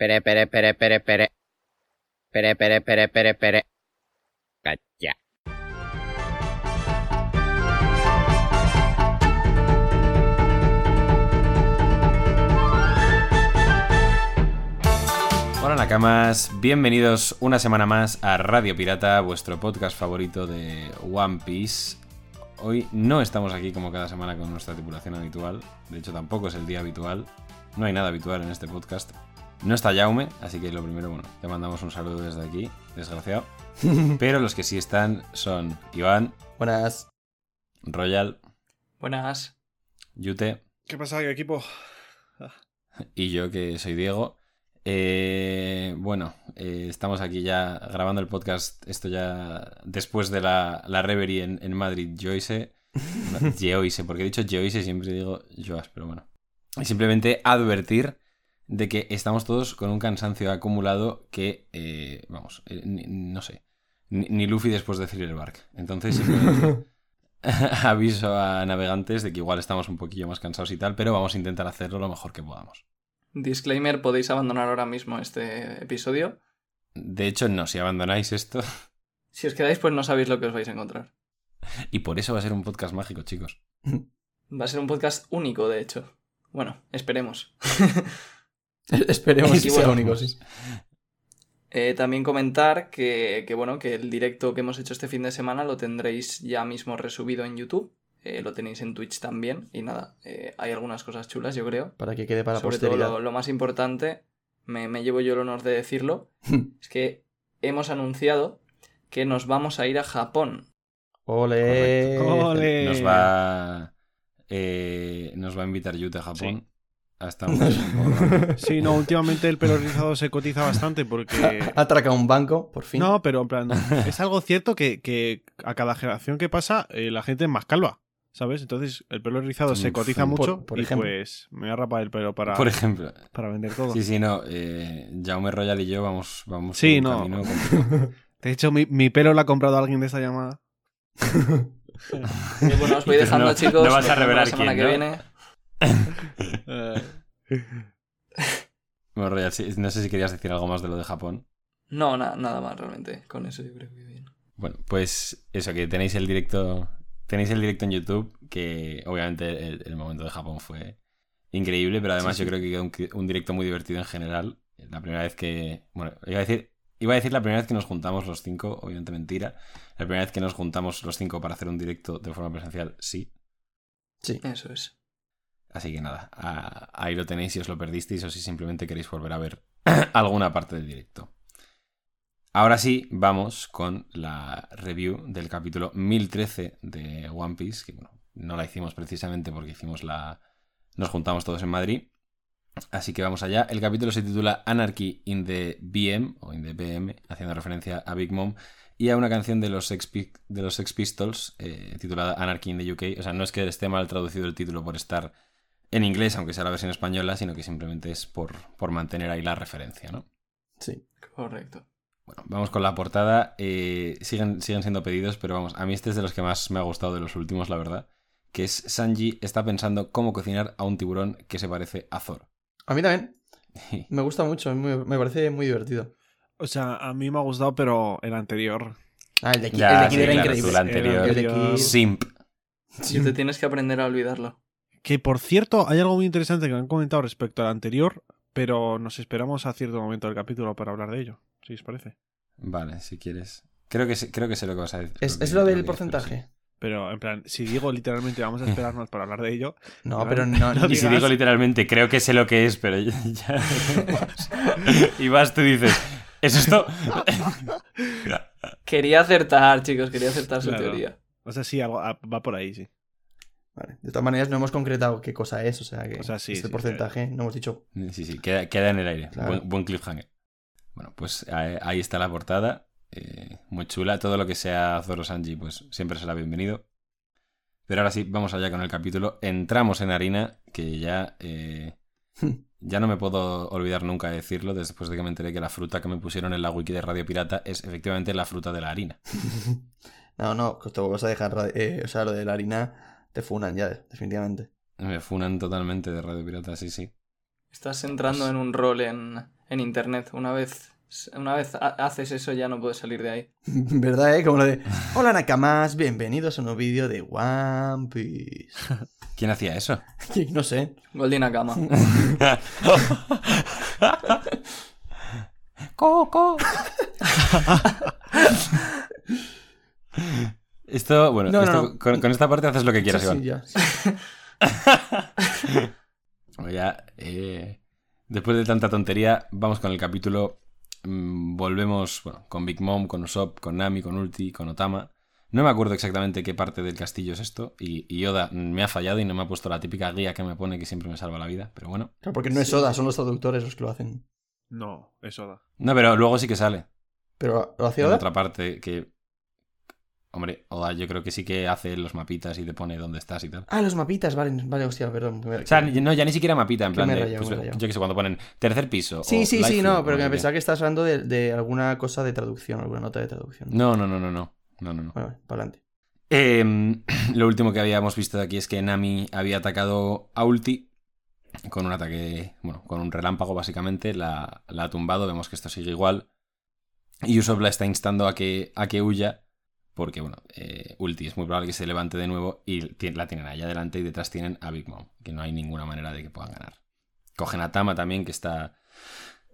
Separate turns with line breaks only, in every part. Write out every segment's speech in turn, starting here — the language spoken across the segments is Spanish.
Pere, pere, pere, pere, pere. Pere, pere, pere, pere, pere. Cacha.
Hola Nakamas, bienvenidos una semana más a Radio Pirata, vuestro podcast favorito de One Piece. Hoy no estamos aquí como cada semana con nuestra tripulación habitual, de hecho tampoco es el día habitual, no hay nada habitual en este podcast. No está Jaume, así que lo primero, bueno, te mandamos un saludo desde aquí, desgraciado. Pero los que sí están son Iván,
Buenas.
Royal,
Buenas.
Yute
¿Qué pasa, equipo?
y yo que soy Diego. Eh, bueno, eh, estamos aquí ya grabando el podcast, esto ya después de la, la Reverie en, en Madrid, Joyce. No, porque he dicho Geoise siempre digo Joas, pero bueno. Y simplemente advertir de que estamos todos con un cansancio acumulado que, eh, vamos, eh, ni- no sé, ni, ni Luffy después de Thriller Bark. Entonces, simplemente aviso a navegantes de que igual estamos un poquillo más cansados y tal, pero vamos a intentar hacerlo lo mejor que podamos.
Disclaimer, podéis abandonar ahora mismo este episodio.
De hecho, no, si abandonáis esto,
Si os quedáis, pues no sabéis lo que os vais a encontrar.
y por eso va a ser un podcast mágico, chicos.
Va a ser un podcast único, de hecho. Bueno, esperemos.
Esperemos
Y
que sea
bueno,
único, sí.
Eh, también comentar que, que, bueno, que el directo que hemos hecho este fin de semana lo tendréis ya mismo resubido en YouTube. Eh, lo tenéis en Twitch también. Y nada, eh, hay algunas cosas chulas, yo creo.
Para que quede para
Sobre
posteridad.
todo lo, lo más importante, me, me llevo yo el honor de decirlo, es que hemos anunciado que nos vamos a ir a Japón.
¡Ole!
¡Ole!
Nos va, eh, nos va a invitar Yute a Japón. Hasta un
Sí, no, últimamente el pelo rizado se cotiza bastante porque...
Atraca un banco, por fin.
No, pero en plan, es algo cierto que, que a cada generación que pasa eh, la gente es más calva, ¿sabes? Entonces el pelo rizado se cotiza
por-
mucho
por
y
ejemplo.
pues me voy a rapar el pelo para,
Por ejemplo.
para vender todo.
Sí, sí, no. Eh, Jaume Royal y yo vamos, vamos
Sí, no.
camino.
De hecho, mi, mi pelo lo ha comprado alguien de esta llamada.
Y bueno, os voy dejando,
no-
chicos.
no vas a revelar
la semana
quién,
que
¿no?
viene.
Bueno, Royal, sí, no sé si querías decir algo más de lo de Japón.
No, na- nada más realmente. Con eso yo creo que bien.
Bueno, pues eso, que tenéis el directo. Tenéis el directo en YouTube, que obviamente el, el momento de Japón fue increíble, pero además
Sí, sí.
yo creo que quedó un, un directo muy divertido en general. La primera vez que. Bueno, iba a decir. Iba a decir la primera vez que nos juntamos los cinco, obviamente mentira. La primera vez que nos juntamos los cinco para hacer un directo de forma presencial, sí.
Sí.
Eso es.
Así que nada, ahí lo tenéis si os lo perdisteis o si simplemente queréis volver a ver alguna parte del directo. Ahora sí, vamos con la review del capítulo 1013 de One Piece, que bueno, no la hicimos precisamente porque hicimos la... Nos juntamos todos en Madrid. Así que vamos allá. El capítulo se titula Anarchy in the BM, o in the BM, haciendo referencia a Big Mom, y a una canción de los Sex, de los Sex Pistols eh, titulada Anarchy in the UK. O sea, no es que esté mal traducido el título por estar en inglés, aunque sea la versión española, sino que simplemente es por, por mantener ahí la referencia, ¿no?
Sí.
Correcto.
Bueno, vamos con la portada. Eh, siguen, siguen siendo pedidos, pero vamos, a mí este es de los que más me ha gustado de los últimos, la verdad. Que es Sanji está pensando cómo cocinar a un tiburón que se parece a Thor.
A mí también. Me gusta mucho. me parece muy divertido.
o sea, a mí me ha gustado, pero el anterior.
Ah, el de aquí,
Ya,
el de aquí
sí,
era
claro,
increíble.
anterior.
El de aquí-
Simp.
Y te tienes que aprender a olvidarlo.
Que por cierto, hay algo muy interesante que me han comentado respecto al anterior, pero nos esperamos a cierto momento del capítulo para hablar de ello, si os parece.
Vale, si quieres. Creo que, sé- creo que sé lo que vas a decir.
¿Es, es lo del porcentaje?
Pero, en plan, si digo literalmente vamos a esperarnos para hablar de ello,
No, pero no.
Y si digo literalmente, creo que sé lo que es, pero ya. ya- y vas, tú dices, ¿es esto?
Quería acertar, chicos, quería acertar su
Claro.
teoría.
o sea, sí, algo, ah, va por ahí, sí.
Vale. De todas maneras, no hemos concretado qué cosa es. O sea, que
O sea, sí,
este
sí,
porcentaje no hemos dicho.
Sí, sí, queda, queda en el aire.
Claro.
Buen, buen cliffhanger. Bueno, pues ahí, ahí está la portada. eh, muy chula. Todo lo que sea Zoro Sanji, pues siempre será bienvenido. Pero ahora sí, vamos allá con el capítulo. Entramos en harina, que ya. eh, ya no me puedo olvidar nunca de decirlo después de que me enteré que la fruta que me pusieron en la wiki de Radio Pirata es efectivamente la fruta de la harina.
No, no, te vas a dejar. eh, o sea, lo de la harina te funan ya, definitivamente.
Me funan totalmente de Radio Pirata, sí, sí.
Estás entrando
Pues-
en un rol en, en internet. Una vez, una vez ha- haces eso ya no puedes salir de ahí.
¿Verdad, eh? Como lo de... Hola, Nakamas, bienvenidos a un nuevo vídeo de One Piece.
¿Quién hacía eso?
no sé.
Goldie Nakama.
¡Coco! Esto, bueno,
No, no,
esto-
no.
Con, con esta parte haces lo que quieras,
Sí, sí,
Iván.
ya.
Bueno, ya, eh, después de tanta tontería, vamos con el capítulo. Mm, volvemos bueno, con Big Mom, con Usopp, con Nami, con Ulti, con Otama. No me acuerdo exactamente qué parte del castillo es esto. Y, y Yoda me ha fallado y no me ha puesto la típica guía que me pone que siempre me salva la vida. Pero bueno.
Claro, porque no es
sí.
son los traductores los que lo hacen.
No, eso da.
No, pero luego sí que sale.
Pero lo hacía
En
Oda.
otra parte que. Hombre, Oda yo creo que sí que hace los mapitas y te pone dónde estás y tal.
Ah, los mapitas, vale, vale, hostia, perdón.
O sea, no, ya ni siquiera mapita, en plan de.
rayado,
pues, yo que sé, cuando ponen tercer piso.
Sí,
o
sí, sí, no, pero que me pensaba que estás hablando de, de alguna cosa de traducción, alguna nota de traducción.
No, no, no, no, no. No, no, no.
Bueno, para adelante.
Eh, lo último que habíamos visto de aquí es que Nami había atacado a Ulti con un ataque, bueno, con un relámpago básicamente, la, la ha tumbado, vemos que esto sigue igual. Y Usopp la está instando a que, a que huya, porque bueno, eh, Ulti es muy probable que se levante de nuevo y la tienen allá adelante y detrás tienen a Big Mom, que no hay ninguna manera de que puedan ganar. Cogen a Tama también, que está,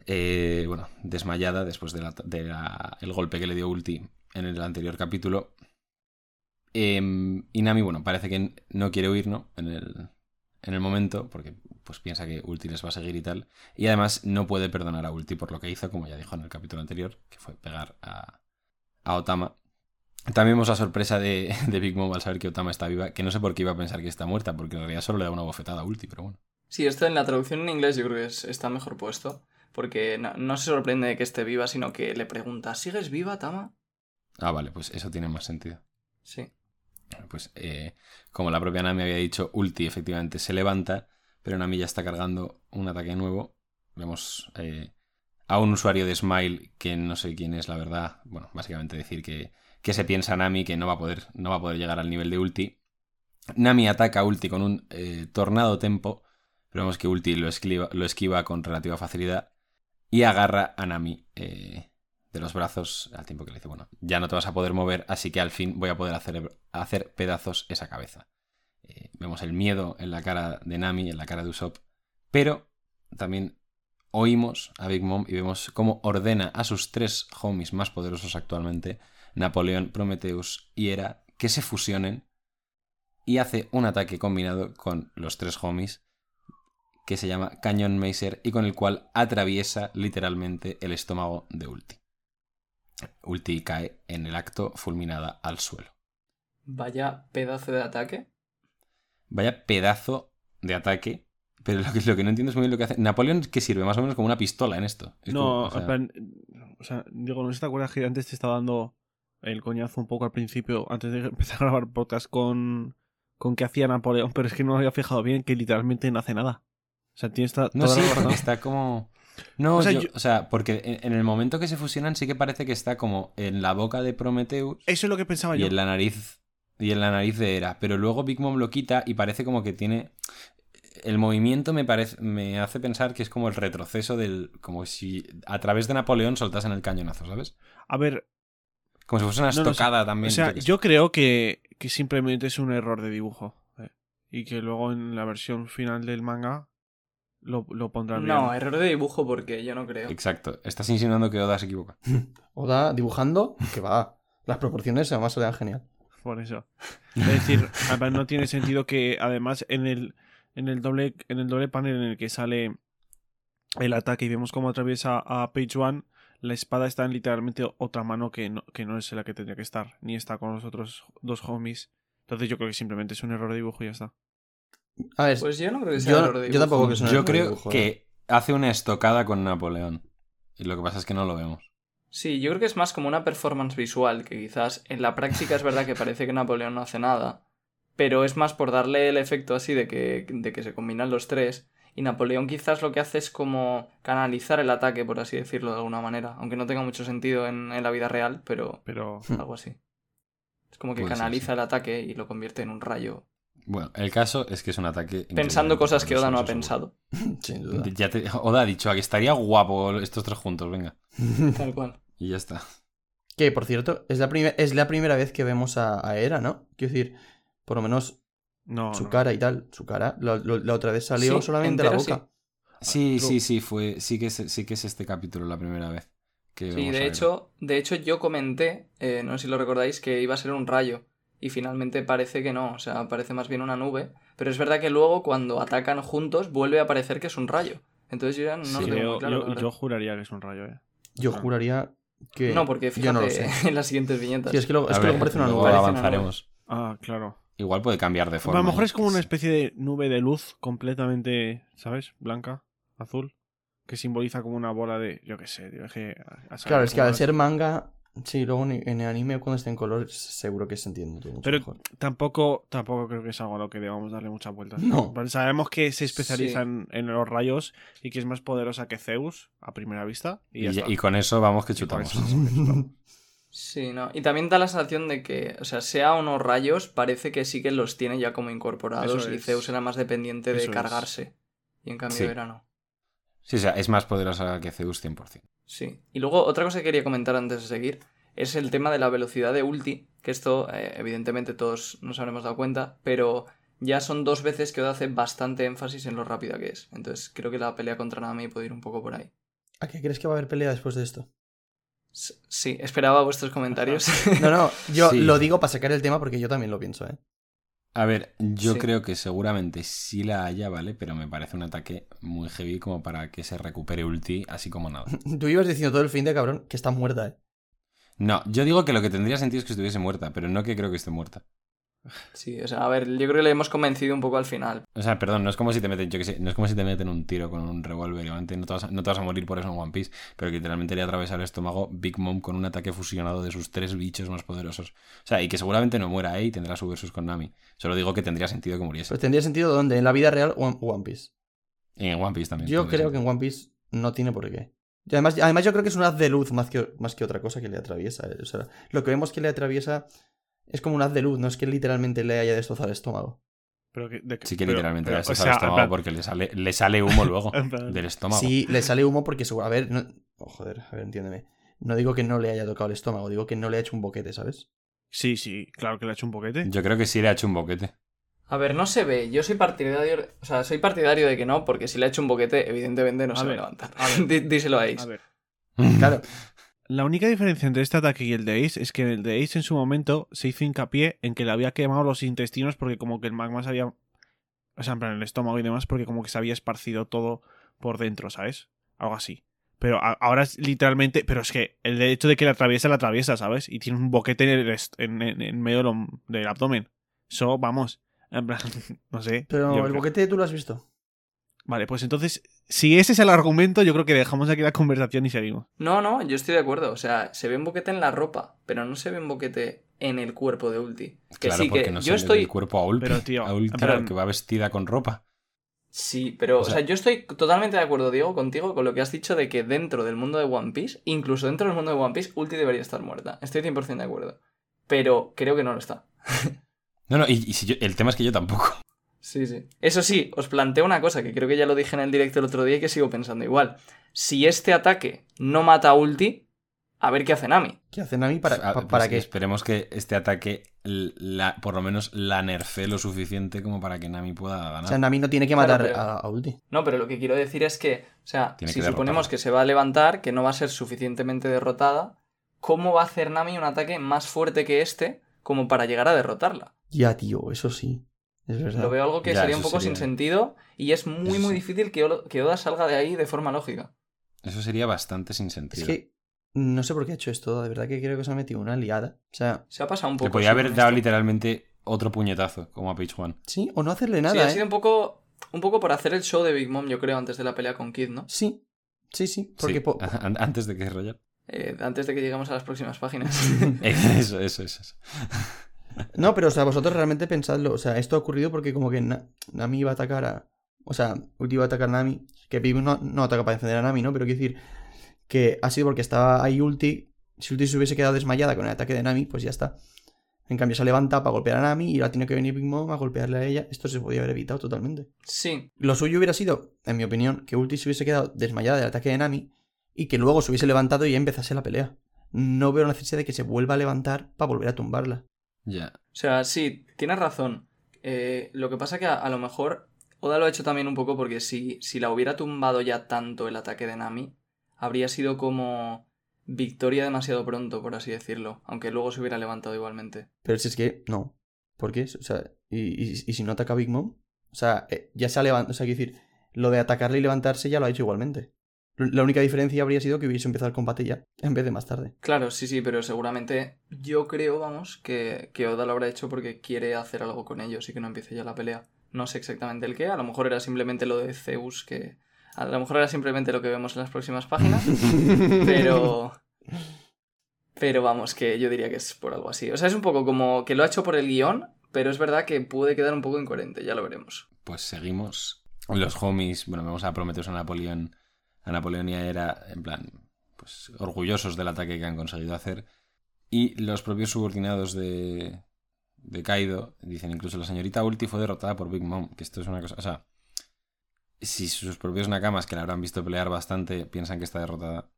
eh, bueno, desmayada después del golpe que le dio Ulti en el anterior capítulo. Em, y Nami, bueno, parece que no quiere huir, ¿no? En el, en el momento, porque pues piensa que Ulti les va a seguir y tal. Y además no puede perdonar a Ulti por lo que hizo, como ya dijo en el capítulo anterior, que fue pegar a, a Otama. También vemos la sorpresa de, de Big Mom al saber que Otama está viva, que no sé por qué iba a pensar que está muerta, porque en realidad solo le da una bofetada a Ulti, pero bueno.
Sí, esto en la traducción en inglés yo creo que es- está mejor puesto. Porque no, no se sorprende de que esté viva, sino que le pregunta, ¿sigues viva, Tama?
Ah, vale, pues eso tiene más sentido.
Sí.
Pues eh, como la propia Nami había dicho, Ulti efectivamente se levanta, pero Nami ya está cargando un ataque nuevo. Vemos eh, a un usuario de Smile que no sé quién es, la verdad. Bueno, básicamente decir que, que se piensa Nami que no va, a poder, no va a poder llegar al nivel de Ulti. Nami ataca a Ulti con un eh, tornado tempo, pero vemos que Ulti lo esquiva, lo esquiva con relativa facilidad y agarra a Nami eh, de los brazos al tiempo que le dice, bueno, ya no te vas a poder mover, así que al fin voy a poder hacer, hacer pedazos esa cabeza. Eh, vemos el miedo en la cara de Nami, en la cara de Usopp, pero también oímos a Big Mom y vemos cómo ordena a sus tres homies más poderosos actualmente, Napoleón, Prometheus y Hera, que se fusionen y hace un ataque combinado con los tres homies que se llama Cañón Macer y con el cual atraviesa literalmente el estómago de Ulti. Ulti cae en el acto fulminada al suelo.
Vaya pedazo de ataque.
Vaya pedazo de ataque. Pero lo que, lo que no entiendo es muy bien lo que hace. Napoleón que sirve más o menos como una pistola en esto. Es
no,
como, o sea,
en plan, o sea, digo, no sé si te acuerdas que antes te estaba dando el coñazo un poco al principio, antes de empezar a grabar podcast con, con que hacía Napoleón, pero es que no me había fijado bien que literalmente no hace nada. O sea, tiene esta,
No, sí, porque está como. No,
O sea,
yo-
yo-
o sea, porque en, el momento que se fusionan sí que parece que está como en la boca de Prometheus
Eso es lo que pensaba
y
yo.
en la nariz y en la nariz de Hera, pero luego Big Mom lo quita y parece como que tiene el movimiento me parece me hace pensar que es como el retroceso del como si a través de Napoleón soltasen el cañonazo, ¿sabes?
A ver,
Como si fuese una
No, no,
estocada
o
también.
sea,
qué sé.
yo creo que, que simplemente es un error de dibujo. eh, Y que luego en la versión final del manga lo, lo pondrán
No,
bien.
error de dibujo porque yo no creo.
Exacto. Estás insinuando que Oda se equivoca.
Oda dibujando, que va. Las proporciones además se le dan genial.
Por eso. Es decir, no tiene sentido que además en el, en el doble en el doble panel en el que sale el ataque y vemos cómo atraviesa a Page One, la espada está en literalmente otra mano que no, que no es la que tendría que estar, ni está con los otros dos homies. Entonces yo creo que simplemente es un error de dibujo y ya está.
A ver,
Pues yo no creo que sea error
yo,
de
yo
dibujo.
tampoco que sea un
Yo
error de
creo
dibujo,
que hace una estocada con Napoleón. Y lo que pasa es que no lo vemos.
Sí, yo creo que es más como una performance visual, que quizás en la práctica es verdad que parece que Napoleón no hace nada, pero es más por darle el efecto así de que, de que se combinan los tres, y Napoleón quizás lo que hace es como canalizar el ataque, por así decirlo de alguna manera, aunque no tenga mucho sentido en, en la vida real, pero
Pero
Hmm.
algo así. Es como que canaliza
sí.
el ataque y lo convierte en un rayo
Bueno, el caso es que es un ataque.
Pensando cosas que Oda no ha pensado.
Sin duda.
Ya te- Oda ha dicho "Ah, que estaría guapo estos tres juntos, venga.
Tal cual.
Y ya está.
Que, por cierto, es la, es la primera vez que vemos a, a Era, ¿no? Quiero decir, por lo menos
No,
su
no.
cara y tal. Su cara. La, lo- la otra vez salió
Sí,
solamente la boca.
Sí,
Lo-
sí, sí, fue. Sí que es, sí que es este capítulo la primera vez. Que
Sí, de hecho, de hecho yo comenté, eh, no sé si lo recordáis, que iba a ser un rayo. Y finalmente parece que no, o sea, parece más bien una nube. Pero es verdad que luego cuando atacan juntos vuelve a parecer que es un rayo. Entonces yo ya no
Sí,
lo tengo muy claro. la
yo, yo juraría que es un rayo, eh.
Yo
Ah.
juraría que.
No, porque
yo no lo
fíjate en las siguientes viñetas.
Sí, es que luego, es que luego parece una
luego
nube.
Parece una
avanzaremos.
Ah, claro.
Igual puede cambiar de
A
forma.
lo mejor
yo
es como una especie de nube de luz completamente, ¿sabes? Blanca, azul, que simboliza como una bola de, yo qué sé, tío, es que a- a saber
Claro, es que al ser manga. Sí, luego en el anime cuando esté en color seguro que se entiende todo mucho
Pero
mejor.
tampoco, tampoco creo que es algo a lo que debamos darle muchas vueltas.
No.
Sabemos que se especializa
Sí.
en, los rayos y que es más poderosa que Zeus a primera vista. Y,
Y,
ya
ya-
está.
y con eso vamos que chutamos.
Sí, no. Y también da la sensación de que, o sea, sea o no rayos, parece que sí que los tiene ya como incorporados
Eso
y
es.
Zeus era más dependiente de
Eso es.
cargarse. Y en cambio
Sí.
era no.
Sí, o sea, es más poderosa que Zeus 100%.
Sí. Y luego otra cosa que quería comentar antes de seguir es el tema de la velocidad de ulti, que esto eh, evidentemente todos nos habremos dado cuenta, pero ya son dos veces que Oda hace bastante énfasis en lo rápida que es. Entonces creo que la pelea contra Nami puede ir un poco por ahí.
¿A qué crees que va a haber pelea después de esto?
Sí, esperaba vuestros comentarios.
No, no, yo
Sí.
lo digo para sacar el tema porque yo también lo pienso, ¿eh?
A ver, yo
Sí.
creo que seguramente sí la haya, ¿vale? Pero me parece un ataque muy heavy como para que se recupere ulti así como nada.
Tú ibas diciendo todo el fin de cabrón que está muerta, ¿eh?
No, yo digo que lo que tendría sentido es que estuviese muerta, pero no que creo que esté muerta.
Sí, o sea, a ver, yo creo que le hemos convencido un poco al final.
O sea, perdón, no es como si te meten, yo qué sé, no es como si te meten un tiro con un revólver y obviamente no te, vas a, no te vas a morir por eso en One Piece, pero que literalmente le atraviesa el estómago Big Mom con un ataque fusionado de sus tres bichos más poderosos. O sea, y que seguramente no muera, ¿eh? Y tendrá su versus con Nami. Solo digo que tendría sentido que muriese.
Pues tendría sentido dónde, en la vida real o en One Piece.
Y en One Piece también.
Yo creo que en One Piece no tiene por qué. Y además, además yo creo que es un haz de luz más que, más que otra cosa que le atraviesa. ¿eh? O sea, lo que vemos que le atraviesa es como un haz de luz, no es que literalmente le haya destrozado el estómago.
Pero que, de-
Sí que
pero-
literalmente
pero,
le
o
has
sea,
el estómago
plan-
porque le sale, le sale humo luego del estómago.
Sí, le sale humo porque seguro. A ver, no... oh, joder, a ver, entiéndeme. No digo que no le haya tocado el estómago, digo que no le ha hecho un boquete, ¿sabes?
Sí, sí, claro que le ha hecho un boquete.
Yo creo que sí le ha hecho un boquete.
A ver, no se ve. Yo soy partidario, o sea, soy partidario de que no, porque si le ha hecho un boquete, evidentemente no
A
se va
ver,
a levantar.
a ver.
Dí- Díselo a Ace.
A ver.
Claro.
La única diferencia entre este ataque y el de Ace es que el de Ace en su momento se hizo hincapié en que le había quemado los intestinos porque como que el magma se había... O sea, en plan el estómago y demás porque como que se había esparcido todo por dentro, ¿sabes? Algo así. Pero ahora es literalmente... Pero es que el hecho de que la atraviesa, la atraviesa, ¿sabes? Y tiene un boquete en, el en, en- en medio del, abdomen. Eso, vamos. En plan, no sé.
Pero el
creo-
boquete tú lo has visto.
Vale, pues entonces, si ese es el argumento, yo creo que dejamos aquí la conversación y seguimos.
No, no, yo estoy de acuerdo. O sea, se ve un boquete en la ropa, pero no se ve un boquete en el cuerpo de Ulti. Que
Claro,
sí,
porque
que
no se
yo
ve
estoy.
el cuerpo a Ulti.
Pero, tío,
a Ulti,
plan-
que va vestida con ropa.
Sí, pero,
O
sea- yo estoy totalmente de acuerdo, Diego, contigo con lo que has dicho de que dentro del mundo de One Piece, incluso dentro del mundo de One Piece, Ulti debería estar muerta. Estoy 100% de acuerdo. Pero creo que no lo está.
No, no, y, y si yo- el tema es que yo tampoco.
Sí, sí. Eso sí, os planteo una cosa que creo que ya lo dije en el directo el otro día y que sigo pensando igual. Si este ataque no mata a Ulti, a ver qué hace Nami.
¿Qué hacen a mí para, pa-
pues
para qué?
Esperemos que este ataque la- por lo menos la nerfe lo suficiente como para que Nami pueda ganar.
O sea, Nami no tiene que
Claro,
matar
pero-
a, a Ulti.
No, pero lo que quiero decir es que, o sea,
Tiene
si
que
suponemos que se va a levantar, que no va a ser suficientemente derrotada, ¿cómo va a hacer Nami un ataque más fuerte que este como para llegar a derrotarla?
Ya, tío, eso sí. Es verdad.
Lo veo algo que
Ya,
sería un poco
sería-
sin sentido y es muy,
Eso
muy
sí.
difícil que, que Oda salga de ahí de forma lógica.
Eso sería bastante sin
Es
sentido.
que no sé por qué ha hecho esto. De verdad que creo que se ha metido una liada. O sea,
Se ha pasado un poco.
Le podía
sí,
haber dado
esto.
literalmente otro puñetazo, como a Page One.
sí, o no hacerle
Sí,
nada,
ha
¿eh?
sido un poco, un poco por hacer el show de Big Mom, yo creo, antes de la pelea con Kid, ¿no?
Sí, sí, sí. Porque
Sí,
po-
an- antes de que Roger.
Eh, antes de que lleguemos a las próximas páginas.
Eso, eso, eso. eso.
No, pero o sea, vosotros realmente pensadlo. O sea, esto ha ocurrido porque como que Na- Nami iba a atacar a... O sea, Ulti iba a atacar a Nami. Que Big no, no ataca para defender a Nami, ¿no? Pero quiero decir que ha sido porque estaba ahí Ulti. Si Ulti se hubiese quedado desmayada con el ataque de Nami, pues ya está. En cambio, se levanta para golpear a Nami y ahora tiene que venir Big Mom a golpearle a ella. Esto se podía haber evitado totalmente.
Sí,
Lo suyo hubiera sido, en mi opinión, que Ulti se hubiese quedado desmayada del ataque de Nami y que luego se hubiese levantado y ya empezase la pelea. No veo la necesidad de que se vuelva a levantar para volver a tumbarla.
Ya.
O sea, sí, tienes razón. Eh, lo que pasa que a, a lo mejor Oda lo ha hecho también un poco porque si, si la hubiera tumbado ya tanto el ataque de Nami, habría sido como victoria demasiado pronto, por así decirlo, aunque luego se hubiera levantado igualmente.
Pero si es que, no. ¿Por qué? O sea, ¿y, y- y si no ataca Big Mom? O sea, eh, ya se ha levantado. O sea, quiero decir, lo de atacarle y levantarse ya lo ha hecho igualmente. La única diferencia habría sido que hubiese empezado el combate ya, en vez de más tarde.
Claro, sí, sí, pero seguramente yo creo, vamos, que, que Oda lo habrá hecho porque quiere hacer algo con ellos y que no empiece ya la pelea. No sé exactamente el qué, a lo mejor era simplemente lo de Zeus que... A lo mejor era simplemente lo que vemos en las próximas páginas, pero... Pero vamos, que yo diría que es por algo así. O sea, es un poco como que lo ha hecho por el guion, pero es verdad que puede quedar un poco incoherente, ya lo veremos.
Pues seguimos. Los homies, bueno, vamos a Prometeus a Napoleón. A Napoleón y a Hera, en plan, pues orgullosos del ataque que han conseguido hacer. Y los propios subordinados de, de Kaido dicen incluso la señorita Ulti fue derrotada por Big Mom, que esto es una cosa, o sea, si sus propios nakamas que la habrán visto pelear bastante piensan que está derrotada,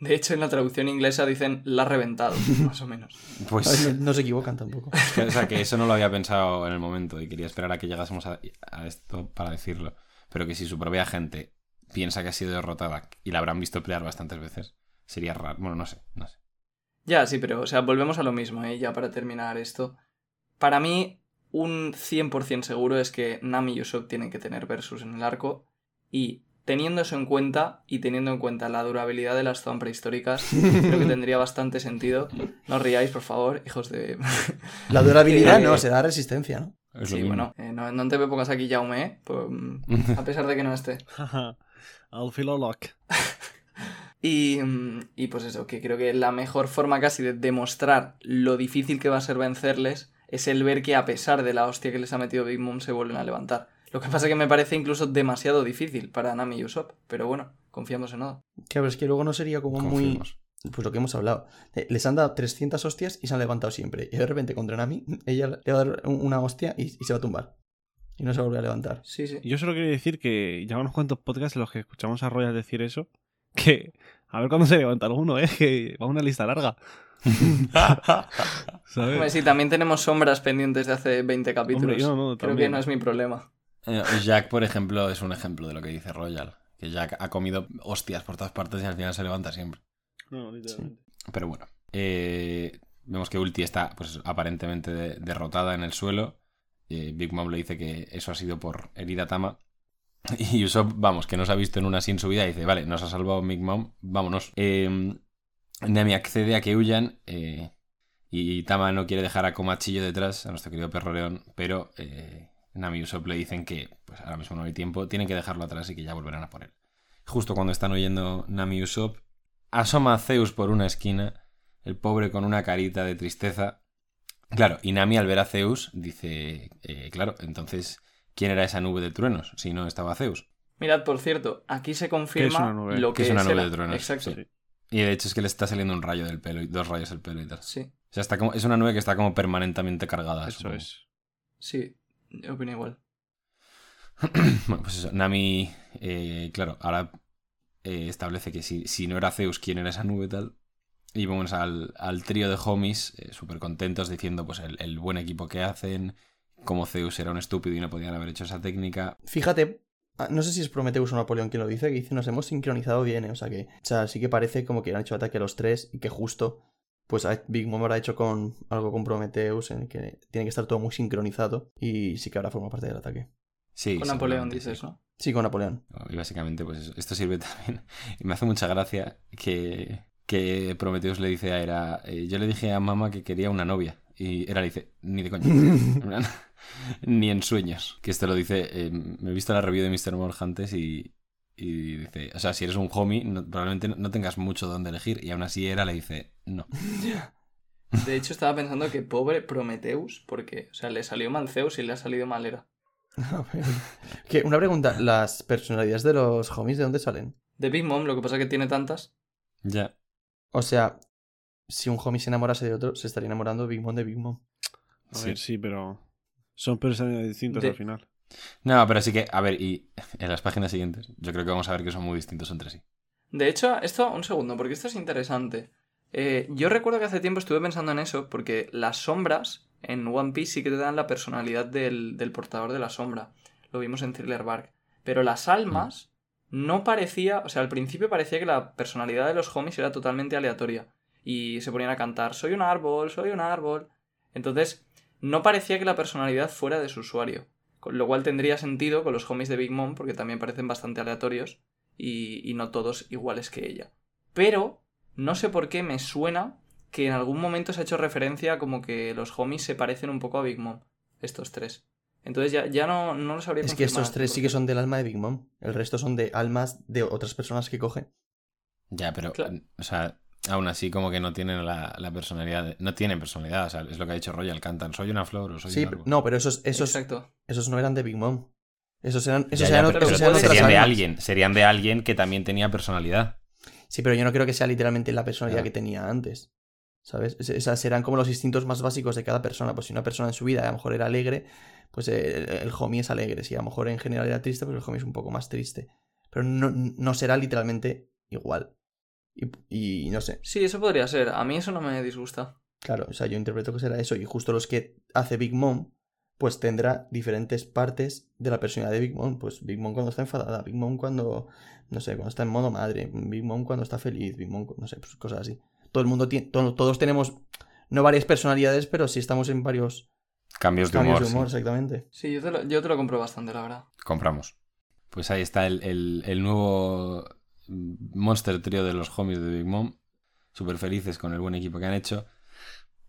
De hecho, en la traducción inglesa dicen la ha reventado, más o menos.
Pues
no, no se equivocan tampoco.
que- o sea, que eso no lo había pensado en el momento y quería esperar a que llegásemos a, a esto para decirlo, pero que si su propia gente piensa que ha sido derrotada y la habrán visto pelear bastantes veces, sería raro, bueno, no sé, no sé.
Ya, sí, pero, o sea, volvemos a lo mismo, ¿eh? Ya para terminar esto. Para mí, un 100% seguro es que Nami y Usopp tienen que tener versus en el arco. Y teniendo eso en cuenta, y teniendo en cuenta la durabilidad de las zonas prehistóricas, creo que tendría bastante sentido. No os riáis, por favor, hijos de...
La durabilidad
Eh,
no, se da resistencia, ¿no?
Sí, bueno, eh, no, no te me pongas aquí Jaume, ¿eh? Pues, mm, a pesar de que no esté.
Al filoloc.
Y, mm, y pues eso, que creo que la mejor forma casi de demostrar lo difícil que va a ser vencerles es el ver que a pesar de la hostia que les ha metido Big Mom se vuelven a levantar. Lo que pasa es que me parece incluso demasiado difícil para Nami y Usopp, pero bueno, confiamos en Oda.
Claro, es que luego no sería como muy... Pues lo que hemos hablado. Eh, Les han dado 300 hostias y se han levantado siempre. Y de repente contra Nami, ella le va a dar un- una hostia y, y se va a tumbar. Y no se va a levantar.
Sí, sí.
Yo solo quería decir que ya unos cuantos podcasts en los que escuchamos a Royal decir eso, que a ver cuándo se levanta alguno, ¿eh? Que va una lista larga. ¿Sabes?
Hombre, sí, también tenemos sombras pendientes de hace 20 capítulos.
Hombre, no, no,
creo que no es mi problema.
Eh, Jack, por ejemplo, es un ejemplo de lo que dice Royal. Que Jack ha comido hostias por todas partes y al final se levanta siempre.
No, literalmente.
Pero bueno. eh, vemos que Ulti está, pues, aparentemente de- derrotada en el suelo. Big Mom le dice que eso ha sido por herida Tama. Y Usopp, vamos, que no se ha visto en una así en su vida, y dice, vale, nos ha salvado Big Mom, vámonos. Eh, Nami accede a que huyan. eh, y Tama no quiere dejar a Komachillo detrás, a nuestro querido perro león, pero eh, Nami y Usopp le dicen que pues ahora mismo no hay tiempo, tienen que dejarlo atrás y que ya volverán a por él. Justo cuando están oyendo Nami y Usopp, asoma a Zeus por una esquina, el pobre con una carita de tristeza. Claro, y Nami al ver a Zeus dice, eh, claro, entonces, ¿quién era esa nube de truenos si no estaba Zeus?
Mirad, por cierto, aquí se confirma
una nube?
lo
Que
que
es una nube de truenos,
Exacto.
sí. Y de hecho es que le está saliendo un rayo del pelo y dos rayos del pelo y tal.
Sí,
O sea, está como, es una nube que está como permanentemente cargada.
Eso
supongo.
es.
sí, yo opino igual.
Bueno, pues eso, Nami, eh, claro, ahora eh, establece que si, si no era Zeus, ¿quién era esa nube y tal? Y vamos al, al trío de homies, eh, súper contentos, diciendo pues el, el buen equipo que hacen, como Zeus era un estúpido y no podían haber hecho esa técnica.
Fíjate, ah, no sé si es Prometheus o Napoleón quien lo dice, que dice nos hemos sincronizado bien, ¿eh? o sea que, o sea, sí que parece como que han hecho ataque a los tres y que justo, pues Big Mom habrá hecho con algo con Prometheus en el que tiene que estar todo muy sincronizado y sí que ahora forma parte del ataque.
Sí,
Con Napoleón dices,
sí.
¿no?
Sí, con Napoleón.
Y básicamente, pues eso. Esto sirve también. Y me hace mucha gracia que, que Prometheus le dice a Hera, eh, yo le dije a mamá que quería una novia. Y Hera le dice, ni de coña. Ni en sueños. Que esto lo dice, eh, me he visto la review de Mr. More antes y, y dice, o sea, si eres un homie, no- probablemente no, no tengas mucho donde elegir. Y aún así Hera le dice, no.
De hecho, estaba pensando que pobre Prometheus, porque, o sea, le salió mal Zeus y le ha salido mal Hera.
A ver. Que, una pregunta, ¿las personalidades de los homies de dónde salen?
De Big Mom, lo que pasa es que tiene tantas.
Ya.
O sea, si un homie se enamorase de otro, se estaría enamorando Big Mom de Big Mom.
A
Sí.
ver, sí, pero son personas distintas
De-
al final.
No, pero sí que, a ver, y en las páginas siguientes, yo creo que vamos a ver que son muy distintos entre sí.
De hecho, esto, un segundo, porque esto es interesante. Eh, yo recuerdo que hace tiempo estuve pensando en eso, porque las sombras en One Piece sí que te dan la personalidad del, del portador de la sombra. Lo vimos en Thriller Bark. Pero las almas no parecía, o sea, al principio parecía que la personalidad de los homies era totalmente aleatoria. Y se ponían a cantar, soy un árbol, soy un árbol. Entonces, no parecía que la personalidad fuera de su usuario. Con lo cual tendría sentido con los homies de Big Mom, porque también parecen bastante aleatorios y, y no todos iguales que ella. Pero no sé por qué me suena que en algún momento se ha hecho referencia como que los homies se parecen un poco a Big Mom, estos tres. Entonces ya, ya no, no lo sabría
Es que estos tres sí que son del alma de Big Mom. El resto son de almas de otras personas que coge.
Ya, pero,
Claro.
o sea, aún así como que no tienen la, la personalidad, de- no tienen personalidad, o sea, es lo que ha dicho Royal, cantan, soy una flor o soy
Sí,
un árbol.
no, pero esos, esos,
Exacto.
esos no eran de Big Mom. Esos eran, esos
ya,
eran,
pero-
esos
pero
eran otras
serían de alguien, serían de alguien que también tenía personalidad.
Sí, pero yo no creo que sea literalmente la personalidad
Claro.
que tenía antes. ¿Sabes? Es- Esas serán como los instintos más básicos de cada persona. Pues si una persona en su vida a lo mejor era alegre, pues eh, el, el homie es alegre. Si a lo mejor en general era triste, pues el homie es un poco más triste. Pero no, no será literalmente igual. Y, y no sé.
Sí, eso podría ser. A mí eso no me disgusta.
Claro, o sea, yo interpreto que será eso. Y justo los que hace Big Mom, pues tendrá diferentes partes de la personalidad de Big Mom. Pues Big Mom cuando está enfadada, Big Mom cuando, no sé, cuando está en modo madre, Big Mom cuando está feliz, Big Mom, no sé, pues cosas así. Todo el mundo tiene, to- todos tenemos, no varias personalidades, pero sí estamos en varios
Cambios de
cambios
humor,
de humor,
sí.
exactamente.
Sí, yo te lo, yo te lo compro bastante, la verdad.
compramos. Pues ahí está el, el- el nuevo Monster Trio de los homies de Big Mom. Súper felices con el buen equipo que han hecho.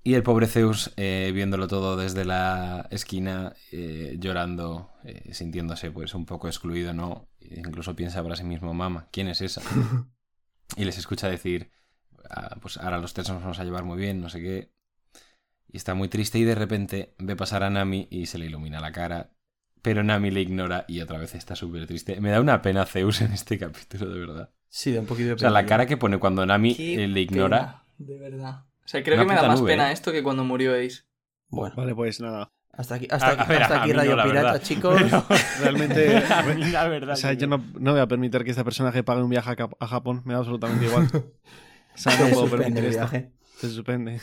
Y el pobre Zeus eh, viéndolo todo desde la esquina, eh, llorando, eh, sintiéndose pues un poco excluido, ¿no? Incluso piensa para sí mismo, mamá, ¿quién es esa? y les escucha decir, "Ah, pues ahora los tres nos vamos a llevar muy bien, no sé qué. Y está muy triste y de repente ve pasar a Nami y se le ilumina la cara. Pero Nami le ignora y otra vez está súper triste. Me da una pena Zeus en este capítulo, de verdad.
Sí, da un poquito de
O sea, la
pena.
cara que pone cuando Nami
Qué
eh, le ignora.
pena, de verdad. O sea, creo
Una
que me da más
nube,
pena
¿eh?
esto que cuando murió Ace.
Bueno,
Vale, pues nada.
hasta aquí, hasta
A-
aquí,
a ver,
hasta aquí
no,
Radio Pirata,
verdad.
chicos.
Pero-
Realmente.
La verdad
O sea, yo no, no voy a permitir que este personaje pague un viaje a, Japón. Me da absolutamente igual. O sea, no
Se
puedo
suspende
permitir
el
esto.
viaje.
Se suspende.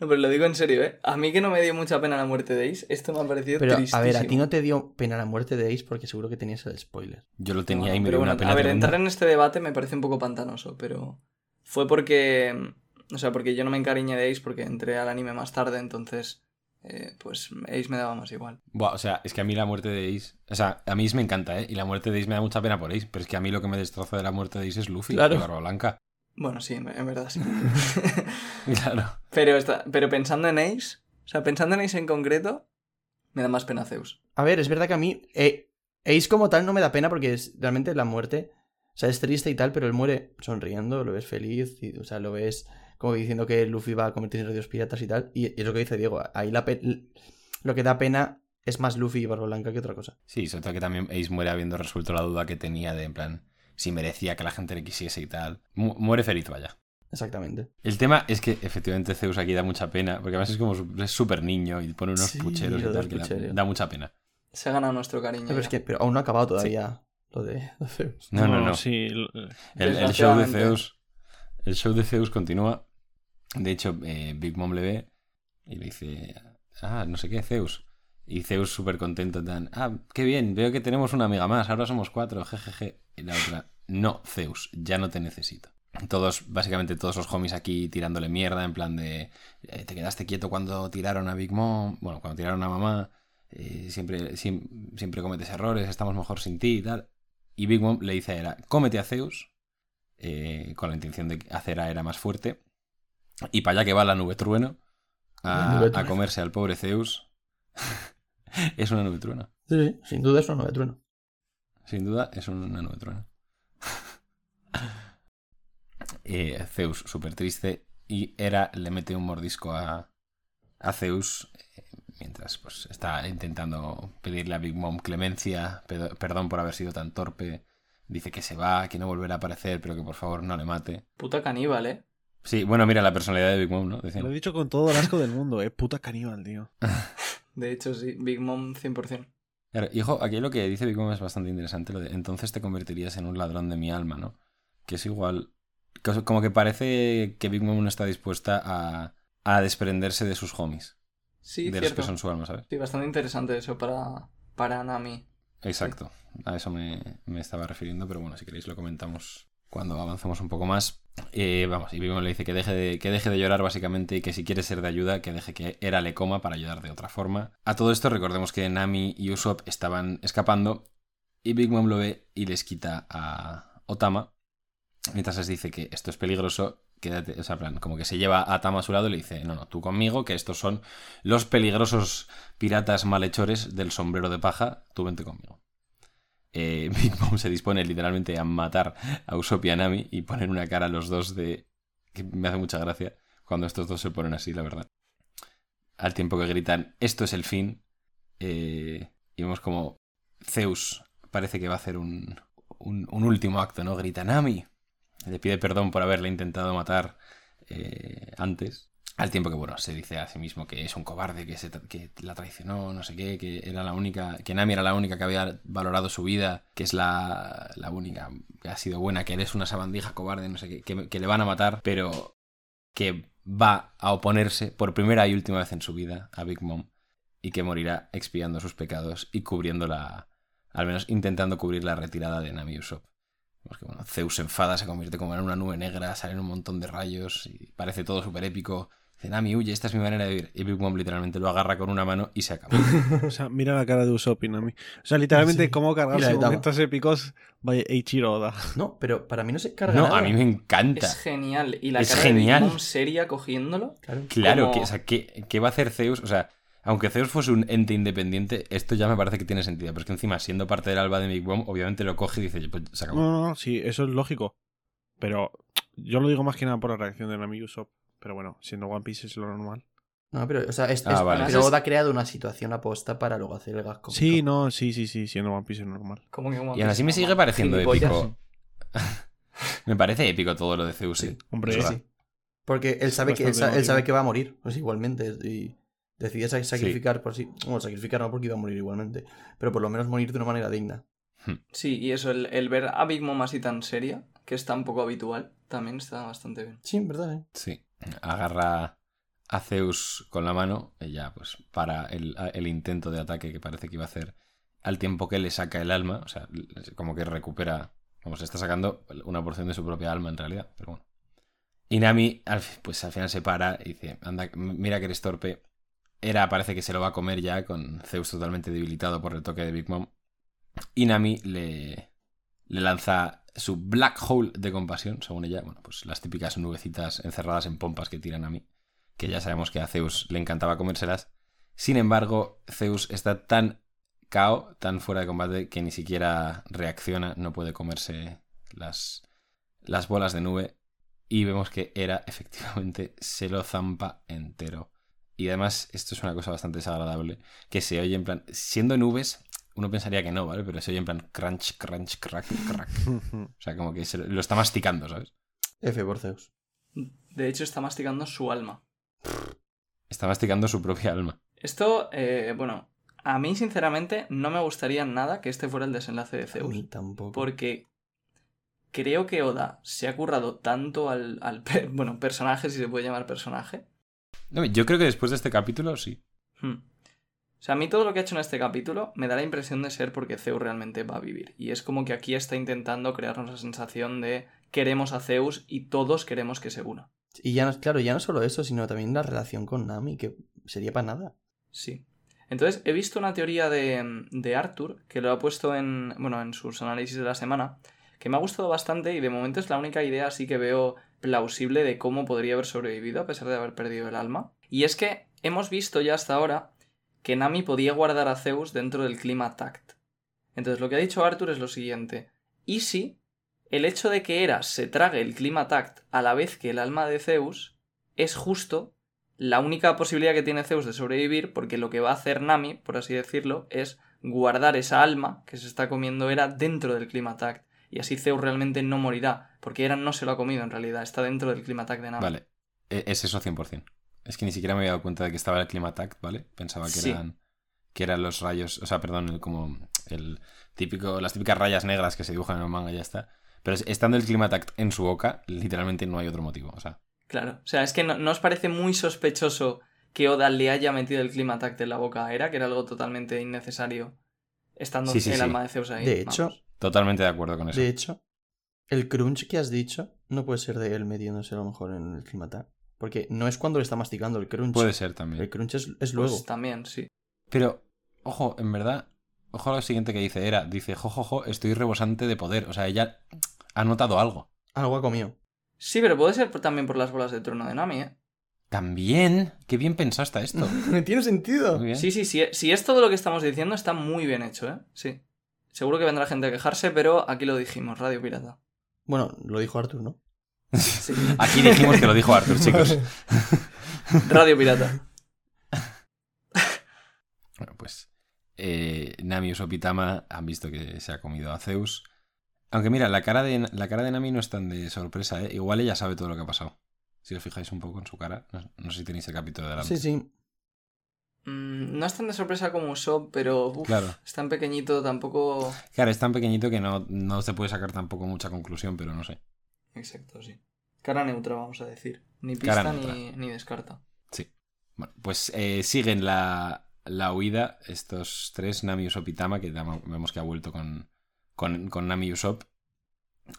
No, pero lo digo en serio, ¿eh? A mí que no me dio mucha pena la muerte de Ace, esto me ha parecido
Pero, a ver, a ti no te dio pena la muerte de Ace porque seguro que tenías el spoiler.
Yo lo tenía
no,
y me dio
bueno,
una pena
A ver, entrar en este debate me parece un poco pantanoso, pero fue porque. O sea, porque yo no me encariñé de Ace porque entré al anime más tarde, entonces. eh, pues Ace me daba más igual.
Buah, o sea, es que a mí la muerte de Ace. O sea, a mí Ace me encanta, ¿eh? Y la muerte de Ace me da mucha pena por Ace. Pero es que a mí lo que me destroza de la muerte de Ace es Luffy,
Claro.
y Barba Blanca.
Bueno, sí, en en verdad sí.
Claro.
pero, está- pero pensando en Ace, o sea, pensando en Ace en concreto, me da más pena Zeus.
A ver, es verdad que a mí eh, Ace como tal no me da pena porque es realmente la muerte, o sea, es triste y tal, pero él muere sonriendo, lo ves feliz, y, o sea, lo ves como diciendo que Luffy va a convertirse en radios piratas y tal, y, y es lo que dice Diego, ahí la lo que da pena es más Luffy y Barba Blanca que otra cosa.
Sí, sobre todo que también Ace muere habiendo resuelto la duda que tenía de, en plan, si merecía que la gente le quisiese y tal. Mu- muere feliz, vaya.
Exactamente.
El tema es que efectivamente Zeus aquí da mucha pena, porque además es como es súper niño y pone unos
Sí,
pucheros y tal, que da, da mucha pena.
Se ha ganado nuestro cariño.
Pero, es que, pero aún no ha acabado todavía lo de lo de Zeus.
No, no, no.
Sí, l-
El, el show de. Zeus. El show de Zeus continúa. De hecho, eh, Big Mom le ve y le dice. Ah, no sé qué, Zeus. Y Zeus súper contento, tan. Ah, qué bien, veo que tenemos una amiga más, ahora somos cuatro, jejeje. Y la otra, no, Zeus, ya no te necesito. Todos, básicamente todos los homies aquí tirándole mierda, en plan de. eh, te quedaste quieto cuando tiraron a Big Mom, bueno, cuando tiraron a mamá. eh, siempre, siem- siempre cometes errores, estamos mejor sin ti y tal. Y Big Mom le dice a Hera, cómete a Zeus, eh, con la intención de hacer a Hera más fuerte. Y para allá que va la nube trueno a, a comerse al pobre Zeus. es una nube trueno.
Sí, sí, sin duda es una nube trueno.
Sin duda es una nube trueno. Eh, Zeus, súper triste. Y Hera le mete un mordisco a, a Zeus eh, mientras pues, está intentando pedirle a Big Mom clemencia, pedo- perdón por haber sido tan torpe. Dice que se va, que no volverá a aparecer, pero que por favor no le mate.
Puta caníbal, ¿eh?
Sí, bueno, mira la personalidad de Big Mom, ¿no? Decían.
Lo he dicho con todo el asco del mundo, eh. Puta caníbal, tío.
De hecho, sí, Big Mom 100%.
Claro, hijo, aquí lo que dice Big Mom es bastante interesante, lo de entonces te convertirías en un ladrón de mi alma, ¿no? Que es igual, como que parece que Big Mom no está dispuesta a, a desprenderse de sus homies,
Sí,
de los
cierto.
que son su alma, ¿sabes?
Sí, bastante interesante eso para, para Nami.
Exacto, a eso me, me estaba refiriendo, pero bueno, si queréis lo comentamos cuando avancemos un poco más. Eh, vamos, y Big Mom le dice que deje, de, que deje de llorar básicamente y que si quiere ser de ayuda, que deje que Era le coma para ayudar de otra forma. A todo esto recordemos que Nami y Usopp estaban escapando y Big Mom lo ve y les quita a Otama. Mientras les dice que esto es peligroso, quédate, o sea, plan, como que se lleva a Tama a su lado y le dice, no, no, tú conmigo, que estos son los peligrosos piratas malhechores del sombrero de paja, tú vente conmigo. Eh, Big Mom se dispone literalmente a matar a Usopp y a Nami y poner una cara a los dos de... que me hace mucha gracia cuando estos dos se ponen así, la verdad. Al tiempo que gritan, esto es el fin. eh, y vemos como Zeus parece que va a hacer un, un, un último acto, ¿no? Grita Nami. Le pide perdón por haberle intentado matar eh, antes. Al tiempo que, bueno, se dice a sí mismo que es un cobarde, que, se, que la traicionó, no sé qué, que era la única, que Nami era la única que había valorado su vida, que es la, la única que ha sido buena, que eres una sabandija cobarde, no sé qué, que, le van a matar, pero que va a oponerse por primera y última vez en su vida a Big Mom y que morirá expiando sus pecados y cubriendo la, al menos intentando cubrir la retirada de Nami Usopp. Vemos que, bueno, Zeus se enfada, se convierte como en una nube negra, salen un montón de rayos y parece todo súper épico. Dice, Nami, huye, esta es mi manera de vivir. Y Big Mom literalmente lo agarra con una mano y se acaba.
O sea, mira la cara de Usopp y Nami. O sea, literalmente,
Sí.
cómo cargarse momentos épicos. Vaya, Eiichiro Oda.
No, pero para mí no se carga
No,
nada.
a mí me encanta.
Es genial. Y la
Es
cara
genial.
de Big Mom seria cogiéndolo.
Claro.
Claro,
como-
que, o sea, ¿qué, qué va a hacer Zeus? O sea, aunque Zeus fuese un ente independiente, esto ya me parece que tiene sentido. Pero es que encima, siendo parte del alba de Big Mom, obviamente lo coge y dice, pues se acabó.
No, no, no, sí, eso es lógico. Pero yo lo digo más que nada por la reacción de Nami y Usopp. Pero bueno, siendo One Piece es lo normal.
No, pero, o sea, es,
Ah,
es-
vale.
pero Oda ha creado una situación aposta para luego hacer el gas cómico.
Sí, no, sí, sí, sí, siendo One Piece es normal.
Como que One
Y aún así me
Piece
sigue pareciendo épico. me parece épico todo lo de Zeus.
Sí,
eh.
Hombre,
Sí,
Es verdad.
sí. Porque él sabe, que, él, sabe que va a morir, pues igualmente. Y decide sa- sacrificar por sí. Bueno, sacrificar no porque iba a morir igualmente. Pero por lo menos morir de una manera digna.
Sí, y eso, el, el ver a Big Mom así tan seria, que es tan poco habitual, también está bastante bien.
Sí, en verdad, ¿eh?
Sí. Agarra a Zeus con la mano ya, pues, para el, el intento de ataque que parece que iba a hacer al tiempo que le saca el alma. O sea, como que recupera. Vamos, está sacando una porción de su propia alma en realidad, pero bueno. Y Nami, pues al final se para y dice: Anda, mira que eres torpe. Era, parece que se lo va a comer ya, con Zeus totalmente debilitado por el toque de Big Mom. Y Nami le, le lanza su black hole de compasión, según ella. Bueno, pues las típicas nubecitas encerradas en pompas que tiran a mí. Que ya sabemos que a Zeus le encantaba comérselas. Sin embargo, Zeus está tan cao, tan fuera de combate, que ni siquiera reacciona, no puede comerse las, las bolas de nube. Y vemos que Era efectivamente se lo zampa entero. Y además, esto es una cosa bastante desagradable, que se oye en plan, siendo nubes, uno pensaría que no, ¿vale? Pero se oye en plan crunch, crunch, crack, crack. O sea, como que se lo, está masticando, ¿sabes?
F por Zeus.
De hecho, está masticando su alma.
Está masticando su propia alma.
Esto, eh, bueno, a mí sinceramente no me gustaría nada que este fuera el desenlace de
A
Zeus.
mí tampoco.
Porque creo que Oda se ha currado tanto al, al pe- bueno, personaje, si se puede llamar personaje.
No, yo creo que después de este capítulo, sí.
Hmm. O sea, a mí todo lo que ha hecho en este capítulo me da la impresión de ser porque Zeus realmente va a vivir. Y es como que aquí está intentando crearnos la sensación de queremos a Zeus y todos queremos que se una.
Y ya no, claro, ya no solo eso, sino también la relación con Nami, que sería para nada.
Sí. Entonces, he visto una teoría de, de Arthur, que lo ha puesto en, bueno, en sus análisis de la semana, que me ha gustado bastante y de momento es la única idea así que veo plausible de cómo podría haber sobrevivido a pesar de haber perdido el alma. Y es que hemos visto ya hasta ahora que Nami podía guardar a Zeus dentro del clima Tact. Entonces, lo que ha dicho Arthur es lo siguiente. ¿Y si el hecho de que Eras se trague el clima Tact a la vez que el alma de Zeus es justo la única posibilidad que tiene Zeus de sobrevivir, porque lo que va a hacer Nami, por así decirlo, es guardar esa alma que se está comiendo Hera dentro del clima Tact. Y así Zeus realmente no morirá, Porque Eran no se lo ha comido en realidad, está dentro del Climatak de Nami.
Vale, es eso 100%. Es que ni siquiera me había dado cuenta de que estaba el Climatact, ¿vale? Pensaba que
Sí.
eran que eran los rayos, o sea, perdón, el- como el típico las típicas rayas negras que se dibujan en el manga y ya está. Pero es- estando el Climatact en su boca, literalmente no hay otro motivo, o sea,
Claro, o sea, es que no, ¿no os parece muy sospechoso que Oda le haya metido el Climatak en la boca a Era, que era algo totalmente innecesario, estando
Sí, sí,
el
sí.
alma de Zeus ahí?
De hecho,
Vamos.
totalmente de acuerdo con eso.
De hecho, el crunch que has dicho no puede ser de él metiéndose a lo mejor en el climatar. Porque no es cuando le está masticando el crunch.
Puede ser también.
El crunch es, es
Pues
luego.
también, sí.
Pero, ojo, en verdad, ojo a lo siguiente que dice era, dice, jojojo, estoy rebosante de poder. O sea, ella ha notado algo.
Algo ha comido.
Sí, pero puede ser por- también por las bolas de trono de Nami, ¿eh?
También, qué bien pensado está esto.
Tiene sentido.
Sí, sí, sí. Si es todo lo que estamos diciendo, está muy bien hecho, ¿eh? Sí. Seguro que vendrá gente a quejarse, pero aquí lo dijimos, Radio Pirata.
Bueno, lo dijo Arthur, ¿no?
Sí.
Aquí dijimos que lo dijo Arthur, chicos.
Radio Pirata.
Bueno, pues eh, Nami y Sopitama han visto que se ha comido a Zeus. Aunque mira, la cara, de, la cara de Nami no es tan de sorpresa, ¿eh? Igual ella sabe todo lo que ha pasado. Si os fijáis un poco en su cara, no, no sé si tenéis el capítulo delante.
Sí, sí.
Mm, no es tan de sorpresa como Usopp, pero uf,
Claro.
es tan pequeñito, tampoco...
Claro, es tan pequeñito que no, no se puede sacar tampoco mucha conclusión, pero no sé.
Exacto, sí. Cara neutra, vamos a decir. Ni pista ni, ni descarta.
Sí. Bueno, pues eh, siguen la, la huida estos tres, Nami, Usopp y Tama, que vemos que ha vuelto con, con, con Nami Usopp.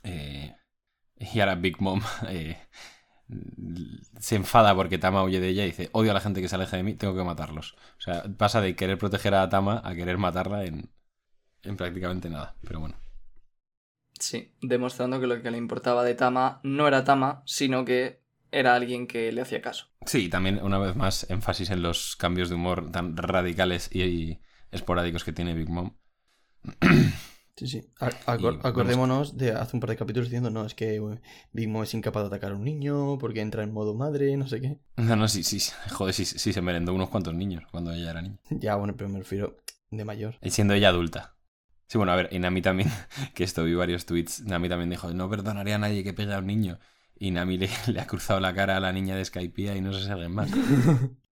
Eh, y ahora Big Mom eh, se enfada porque Tama huye de ella y dice, odio a la gente que se aleja de mí, tengo que matarlos. O sea, pasa de querer proteger a Tama a querer matarla en, en prácticamente nada. Pero bueno.
Sí, demostrando que lo que le importaba de Tama no era Tama, sino que era alguien que le hacía caso.
Sí, y también una vez más énfasis en los cambios de humor tan radicales y, y esporádicos que tiene Big Mom.
Sí, sí. Acor- acordémonos de hace un par de capítulos diciendo, no, es que Big Mom es incapaz de atacar a un niño porque entra en modo madre, no sé qué.
No, no, sí, sí. sí. Joder, sí, sí se merendó unos cuantos niños cuando ella era niña.
Ya, bueno, pero me refiero de mayor.
Y siendo ella adulta. Sí, bueno, a ver, y Nami también, que esto vi varios tweets, Nami también dijo, no perdonaré a nadie que pegue a un niño. Y Nami le, le ha cruzado la cara a la niña de Skypiea y no sé si alguien más.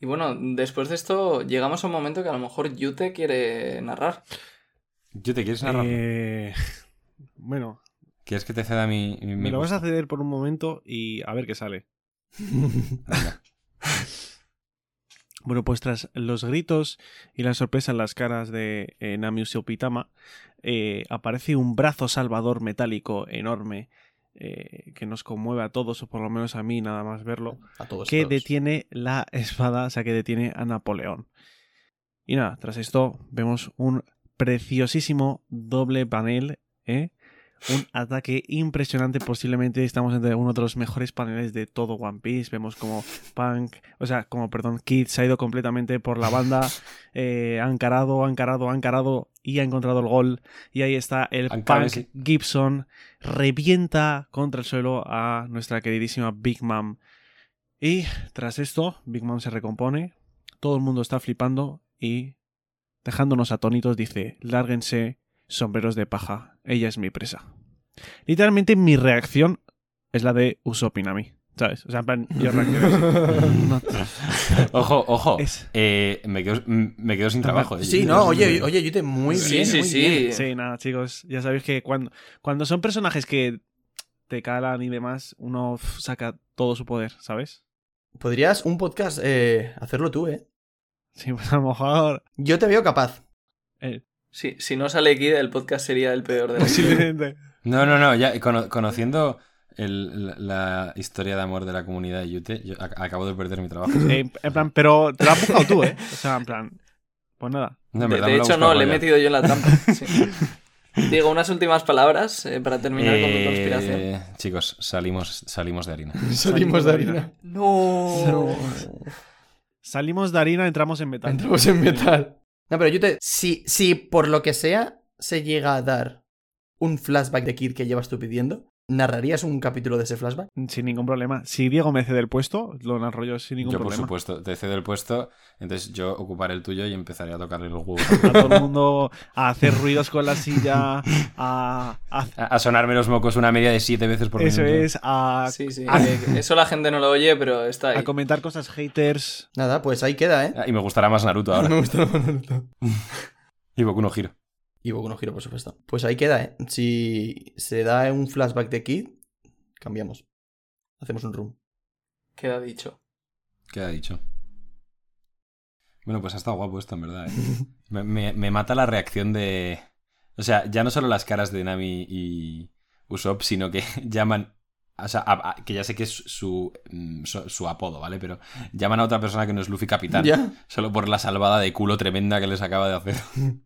Y bueno, después de esto llegamos a un momento que a lo mejor Yute quiere narrar.
¿Yo te quieres narrar?
Eh, Bueno,
¿Quieres que te ceda mi, mi,
me lo vas a ceder por un momento y a ver qué sale.
Venga.
Bueno, pues tras los gritos y la sorpresa en las caras de eh, Nami Usopp y Tama, eh, aparece un brazo salvador metálico enorme eh, que nos conmueve a todos, o por lo menos a mí nada más verlo,
A todos.
que
todos.
detiene la espada, o sea, que detiene a Napoleón. Y nada, tras esto vemos un preciosísimo doble panel, ¿eh? Un ataque impresionante, posiblemente estamos entre uno de los mejores paneles de todo One Piece. Vemos como Punk, o sea, como, perdón, Kid se ha ido completamente por la banda, eh, ha encarado, ha encarado, ha encarado y ha encarado el gol. Y ahí está el Punk
sí.
Gibson, revienta contra el suelo a nuestra queridísima Big Mom. Y tras esto, Big Mom se recompone, todo el mundo está flipando y, dejándonos atónitos, dice, lárguense, sombreros de paja, ella es mi presa. Literalmente mi reacción es la de Usopp y Nami, ¿sabes? O sea, en plan, yo. No-
Ojo, ojo.
Es-
Eh, me, quedo, me quedo sin trabajo. eh.
Sí, no, oye, oye, Yute, muy
Sí,
bien.
sí,
muy
sí.
bien.
Sí, nada, chicos, ya sabéis que cuando, cuando son personajes que te calan y demás, uno saca todo su poder, ¿sabes?
Podrías un podcast eh, hacerlo tú, ¿eh?
Sí, pues a lo mejor...
Yo te veo capaz.
eh,
Sí, si no sale Kid, el podcast sería el peor de la.
No, no, no, ya cono- conociendo el- la, la historia de amor de la comunidad de Yute, yo ac- acabo de perder mi trabajo.
Eh, en plan, pero te lo has buscado tú, ¿eh? O sea, en plan, pues nada.
No,
De, hecho, no, le he metido yo en la trampa. sí. Digo, unas últimas palabras eh, para terminar con tu
Eh,
conspiración.
Chicos, salimos, salimos de harina.
Salimos de harina.
No.
Salimos de harina, entramos en metal.
Entramos en metal. No, pero Yute, si, si por lo que sea se llega a dar un flashback de Kid que llevas tú pidiendo, ¿narrarías un capítulo de ese flashback?
Sin ningún problema. Si Diego me cede el puesto, lo narro yo sin ningún
Yo, por
problema.
supuesto, te cedo el puesto, entonces yo ocuparé el tuyo y empezaré a tocarle los huevos.
A todo el mundo a hacer ruidos con la silla, a, a-
sonarme los mocos una media de siete veces por
eso
minuto.
es, a,
Sí, sí. eh, Eso la gente no lo oye, pero está ahí.
a comentar cosas haters.
Nada, pues ahí queda, ¿eh?
Ah, Y me gustará más Naruto ahora.
Me gusta más Naruto.
Y Boku no Hiro.
Y Boku no Hero, por supuesto. Pues ahí queda, ¿eh? Si se da un flashback de Kid, cambiamos. Hacemos un room.
Queda dicho.
¿Qué ha dicho? Bueno, pues ha estado guapo esto, en verdad. ¿eh? Me, me- me mata la reacción de... O sea, ya no solo las caras de Nami y Usopp, sino que llaman... O sea, a- a- que ya sé que es su, mm, su, su apodo, ¿vale? Pero llaman a otra persona que no es Luffy Capitán.
¿Ya?
Solo por la salvada de culo tremenda que les acaba de hacer.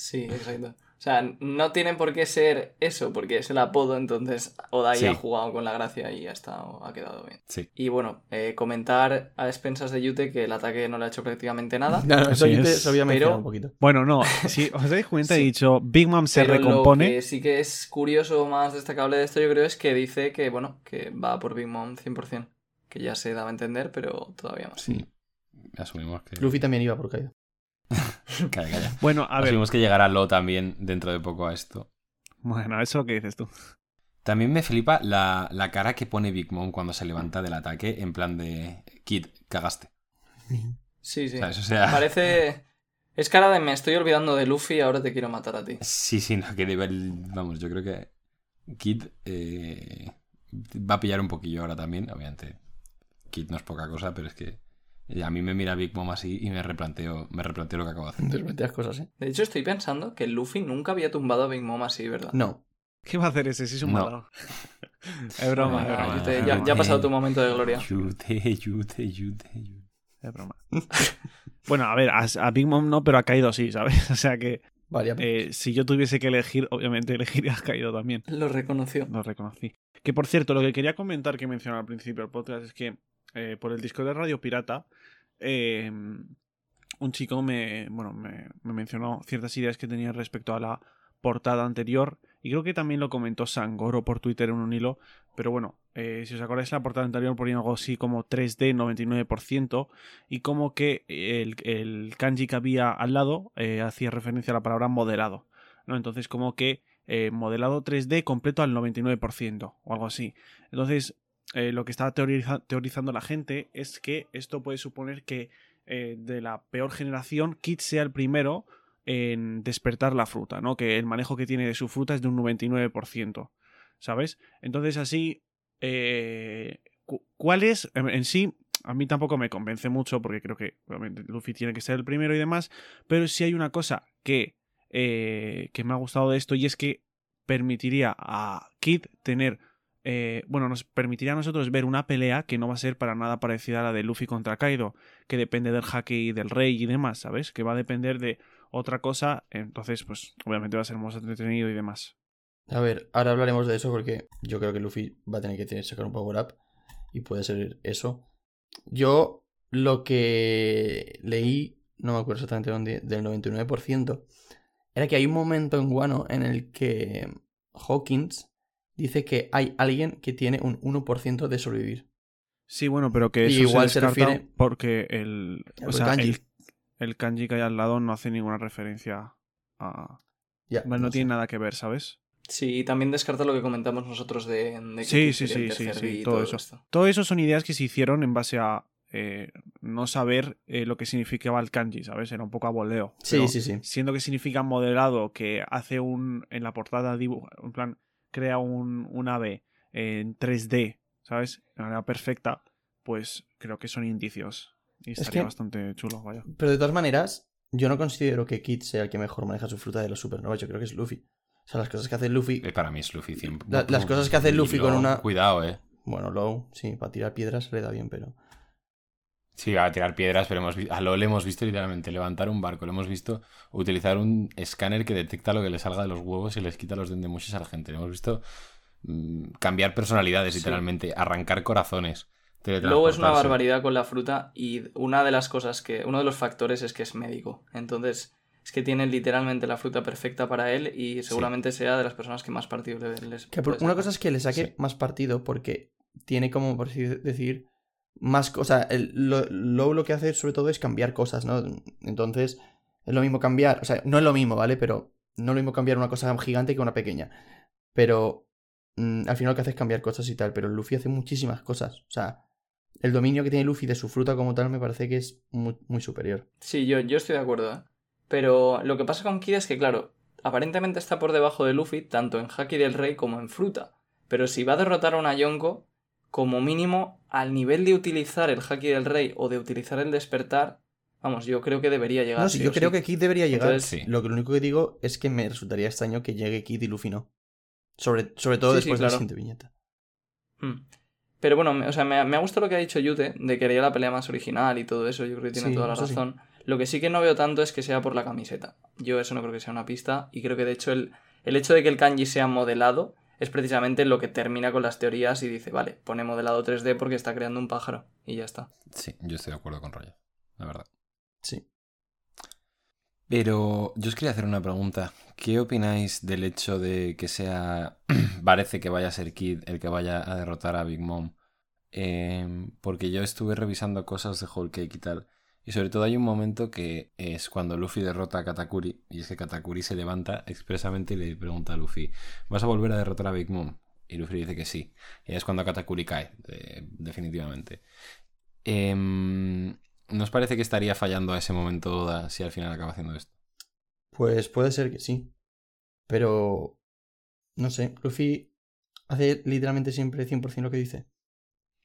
Sí, exacto. O sea, no tienen por qué ser eso, porque es el apodo, entonces Oda
Sí.
ha jugado con la gracia y ya está, ha quedado bien.
Sí.
Y bueno, eh, comentar a expensas de Yute que el ataque no le ha hecho prácticamente nada.
No, no, eso
Así
yo te
es.
se lo voy a mencionar
Pero-
un poquito.
Bueno, no, si os dais cuenta, he dicho, Big Mom se
Pero
recompone.
Lo que sí que es curioso, más destacable de esto, yo creo, es que dice que, bueno, que va por Big Mom 100%. Que ya se daba a entender, pero todavía más.
Sí. Asumimos que...
Luffy también iba por Kaido.
Calla, calla.
Bueno, a ver,
Asumimos que llegará Lo también dentro de poco a esto.
bueno, eso es lo que dices tú.
También me flipa la, la cara que pone Big Mom cuando se levanta del ataque, en plan de... Kid, cagaste.
Sí, sí.
¿Sabes? O sea...
Parece... Es cara de me estoy olvidando de Luffy y ahora te quiero matar a ti.
Sí, sí, no, que debe el- Vamos, yo creo que Kid eh, va a pillar un poquillo ahora también, obviamente. Kid no es poca cosa, pero es que a mí me mira Big Mom así y me replanteo, me replanteo lo que acabo de hacer.
Te replanteas cosas, ¿eh?
De hecho, estoy pensando que Luffy nunca había tumbado a Big Mom así, ¿verdad?
No.
¿Qué va a hacer ese si es un
No.
malvado? es broma, es
Ah,
broma.
Yute, ya, ya ha pasado tu momento de gloria.
Yute, yute, yute, yute.
es broma. Bueno, a ver, a, a Big Mom no, pero ha caído sí, ¿sabes? O sea que
Vale,
eh, si yo tuviese que elegir, obviamente elegiría a caído también.
Lo reconoció.
Lo reconocí. Que por cierto, lo que quería comentar que mencioné al principio del podcast es que eh, por el disco de Radio Pirata, eh, un chico me, bueno, me, me mencionó ciertas ideas que tenía respecto a la portada anterior. Y creo que también lo comentó Sangoro por Twitter en un hilo. Pero bueno, eh, si os acordáis, la portada anterior ponía algo así como 3D 99%. Y como que el, kanji que había al lado hacía referencia a la palabra modelado. ¿no? Entonces, como que modelado 3D completo al 99% o algo así. Entonces, eh, lo que teoriza- teorizando la gente es que esto puede suponer que eh, de la peor generación, Kit sea el primero en despertar la fruta, ¿no? Que el manejo que tiene de su fruta es de un 99%, ¿sabes? Entonces así, eh, cu- ¿cuál es? En, sí, a mí tampoco me convence mucho porque creo que Luffy tiene que ser el primero y demás, pero sí hay una cosa que, que me ha gustado de esto y es que permitiría a Kid tener eh, bueno, nos permitiría a nosotros ver una pelea que no va a ser para nada parecida a la de Luffy contra Kaido, que depende del jaque y del rey y demás, ¿sabes? Que va a depender de otra cosa, entonces, pues, obviamente va a ser más entretenido y demás.
A ver, ahora hablaremos de eso porque yo creo que Luffy va a tener que sacar un power up y puede ser eso. Yo lo que leí, no me acuerdo exactamente dónde, del 99%, era que hay un momento en Guano en el que Hawkins dice que hay alguien que tiene un 1% de sobrevivir.
Sí, bueno, pero que
Y
eso
igual
se,
se refiere-
porque el, o
Al
sea,
kanji.
el, el kanji que hay al lado no hace ninguna referencia a...
Ya,
Bueno, no
sé.
tiene nada que ver, ¿sabes?
Sí, y también descarta lo que comentamos nosotros de, de que
Sí, sí, sí, sí, sí, todo eso.
esto.
Todo eso son ideas que se hicieron en base a eh, no saber eh, lo que significaba el kanji, ¿sabes? Era un poco a voleo.
Sí,
Pero
sí, sí.
Siendo que significa modelado, que hace un. En la portada, dibuja, en plan, crea un, un ave en 3D, ¿sabes? De manera perfecta, pues creo que son indicios. Y estaría
que-
bastante chulo, vaya.
Pero de todas maneras, yo no considero que Kid sea el que mejor maneja su fruta de los supernovas. Yo creo que es Luffy. O sea, las cosas que hace Luffy.
Eh, Para mí es Luffy 100.
La- las cosas que hace Luffy con una-
Cuidado, eh.
Bueno, Low, sí, para tirar piedras le da bien, pero.
Sí, va a tirar piedras, pero hemos a lo le hemos visto literalmente levantar un barco, le hemos visto utilizar un escáner que detecta lo que le salga de los huevos y les quita los dendemuches a la gente. Le hemos visto mm, cambiar personalidades,
Sí.
literalmente, arrancar corazones.
Luego es una barbaridad con la fruta y una de las cosas que, uno de los factores es que es médico. Entonces, es que tiene literalmente la fruta perfecta para él y seguramente sea de las personas que más partido le, les
Que por- una cosa es que le saque
Sí.
más partido porque tiene como, por así decir, más cosas. Lo, Low lo que hace sobre todo es cambiar cosas, ¿no? Entonces, es lo mismo cambiar, o sea, no es lo mismo, ¿vale? Pero no es lo mismo cambiar una cosa gigante que una pequeña. Pero mm, al final lo que hace es cambiar cosas y tal, pero Luffy hace muchísimas cosas. O sea, el dominio que tiene Luffy de su fruta como tal me parece que es muy, muy superior.
Sí, yo, yo estoy de acuerdo, ¿eh? Pero lo que pasa con Kid es que, claro, aparentemente está por debajo de Luffy, tanto en Haki del Rey como en fruta. Pero si va a derrotar a una Yonko, como mínimo, al nivel de utilizar el Haki del Rey o de utilizar el despertar, vamos, yo creo que debería llegar.
No, sí, yo creo
sí.
que Kid debería llegar.
Entonces,
sí.
Lo, que, lo único que digo es que me resultaría extraño que llegue Kid y Luffy no. Sobre, sobre todo
Sí, sí,
después de la
claro.
siguiente viñeta.
Mm. Pero bueno, me- o sea, me, me ha gustado lo que ha dicho Yute, de que haría la pelea más original y todo eso, yo creo que tiene
Sí,
toda la razón. Lo que sí que no veo tanto es que sea por la camiseta. Yo eso no creo que sea una pista, y creo que de hecho el, el hecho de que el kanji sea modelado es precisamente lo que termina con las teorías y dice, vale, pone modelado 3D porque está creando un pájaro, y ya está.
Sí, yo estoy de acuerdo con Roger, la verdad.
Sí.
Pero yo os quería hacer una pregunta. ¿Qué opináis del hecho de que sea... parece que vaya a ser Kid el que vaya a derrotar a Big Mom? Eh, porque yo estuve revisando cosas de Whole Cake y tal. Y sobre todo hay un momento que es cuando Luffy derrota a Katakuri. Y es que Katakuri se levanta expresamente y le pregunta a Luffy, ¿vas a volver a derrotar a Big Mom? Y Luffy dice que sí. Y es cuando Katakuri cae, de- definitivamente. Em, ¿Nos parece que estaría fallando a ese momento si al final acaba haciendo esto?
Pues puede ser que sí. Pero. No sé. Luffy hace literalmente siempre 100% lo que dice.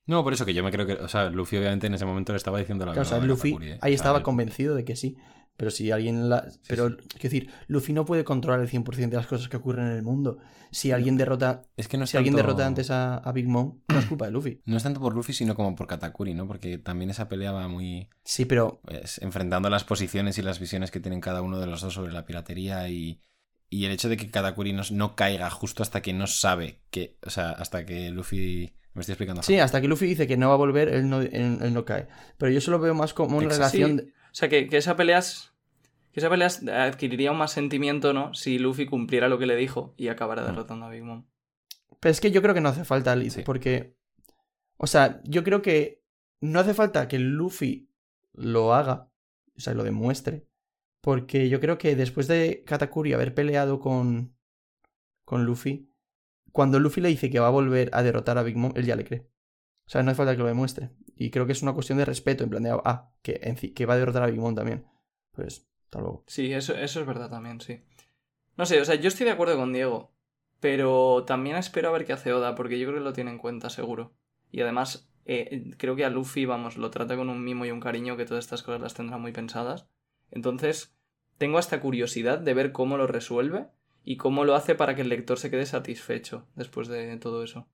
No, por eso que yo me creo que. O sea, Luffy obviamente en ese momento le estaba diciendo la
Claro, o sea,
verdad.
Luffy
Katakuri, ¿eh?
ahí estaba convencido de que sí. Pero si alguien la. Pero,
sí.
quiero decir, Luffy no puede controlar el 100% de las cosas que ocurren en el mundo. Si alguien derrota.
Es que no es
Si alguien derrota antes a, a Big Mom, no es culpa de Luffy.
No es tanto por Luffy, sino como por Katakuri, ¿no? Porque también esa pelea va muy.
Sí, pero.
Pues, enfrentando las posiciones y las visiones que tienen cada uno de los dos sobre la piratería y. Y el hecho de que Katakuri no, no caiga justo hasta que no sabe que. O sea, hasta que Luffy. Me estoy explicando.
Sí, hasta que Luffy dice que no va a volver, él no, él, él no cae. Pero yo solo veo más como una
Exacto.
relación.
Sí.
de-
O sea, que, que esa pelea es- que esa pelea adquiriría un más sentimiento, ¿no? Si Luffy cumpliera lo que le dijo y acabara
Mm.
derrotando a Big Mom.
Pero es que yo creo que no hace falta, Liz,
Sí.
porque. O sea, yo creo que no hace falta que Luffy lo haga, o sea, lo demuestre. Porque yo creo que después de Katakuri haber peleado con. con Luffy, cuando Luffy le dice que va a volver a derrotar a Big Mom, él ya le cree. O sea, no hace falta que lo demuestre. Y creo que es una cuestión de respeto, en plan ah, que, va a derrotar a Big Mom también. Pues, hasta luego.
Sí, eso, eso es verdad también, sí. No sé, o sea, yo estoy de acuerdo con Diego, pero también espero a ver qué hace Oda, porque yo creo que lo tiene en cuenta seguro. Y además, eh, creo que a Luffy, vamos, lo trata con un mimo y un cariño que todas estas cosas las tendrá muy pensadas. Entonces, tengo hasta curiosidad de ver cómo lo resuelve y cómo lo hace para que el lector se quede satisfecho después de todo eso.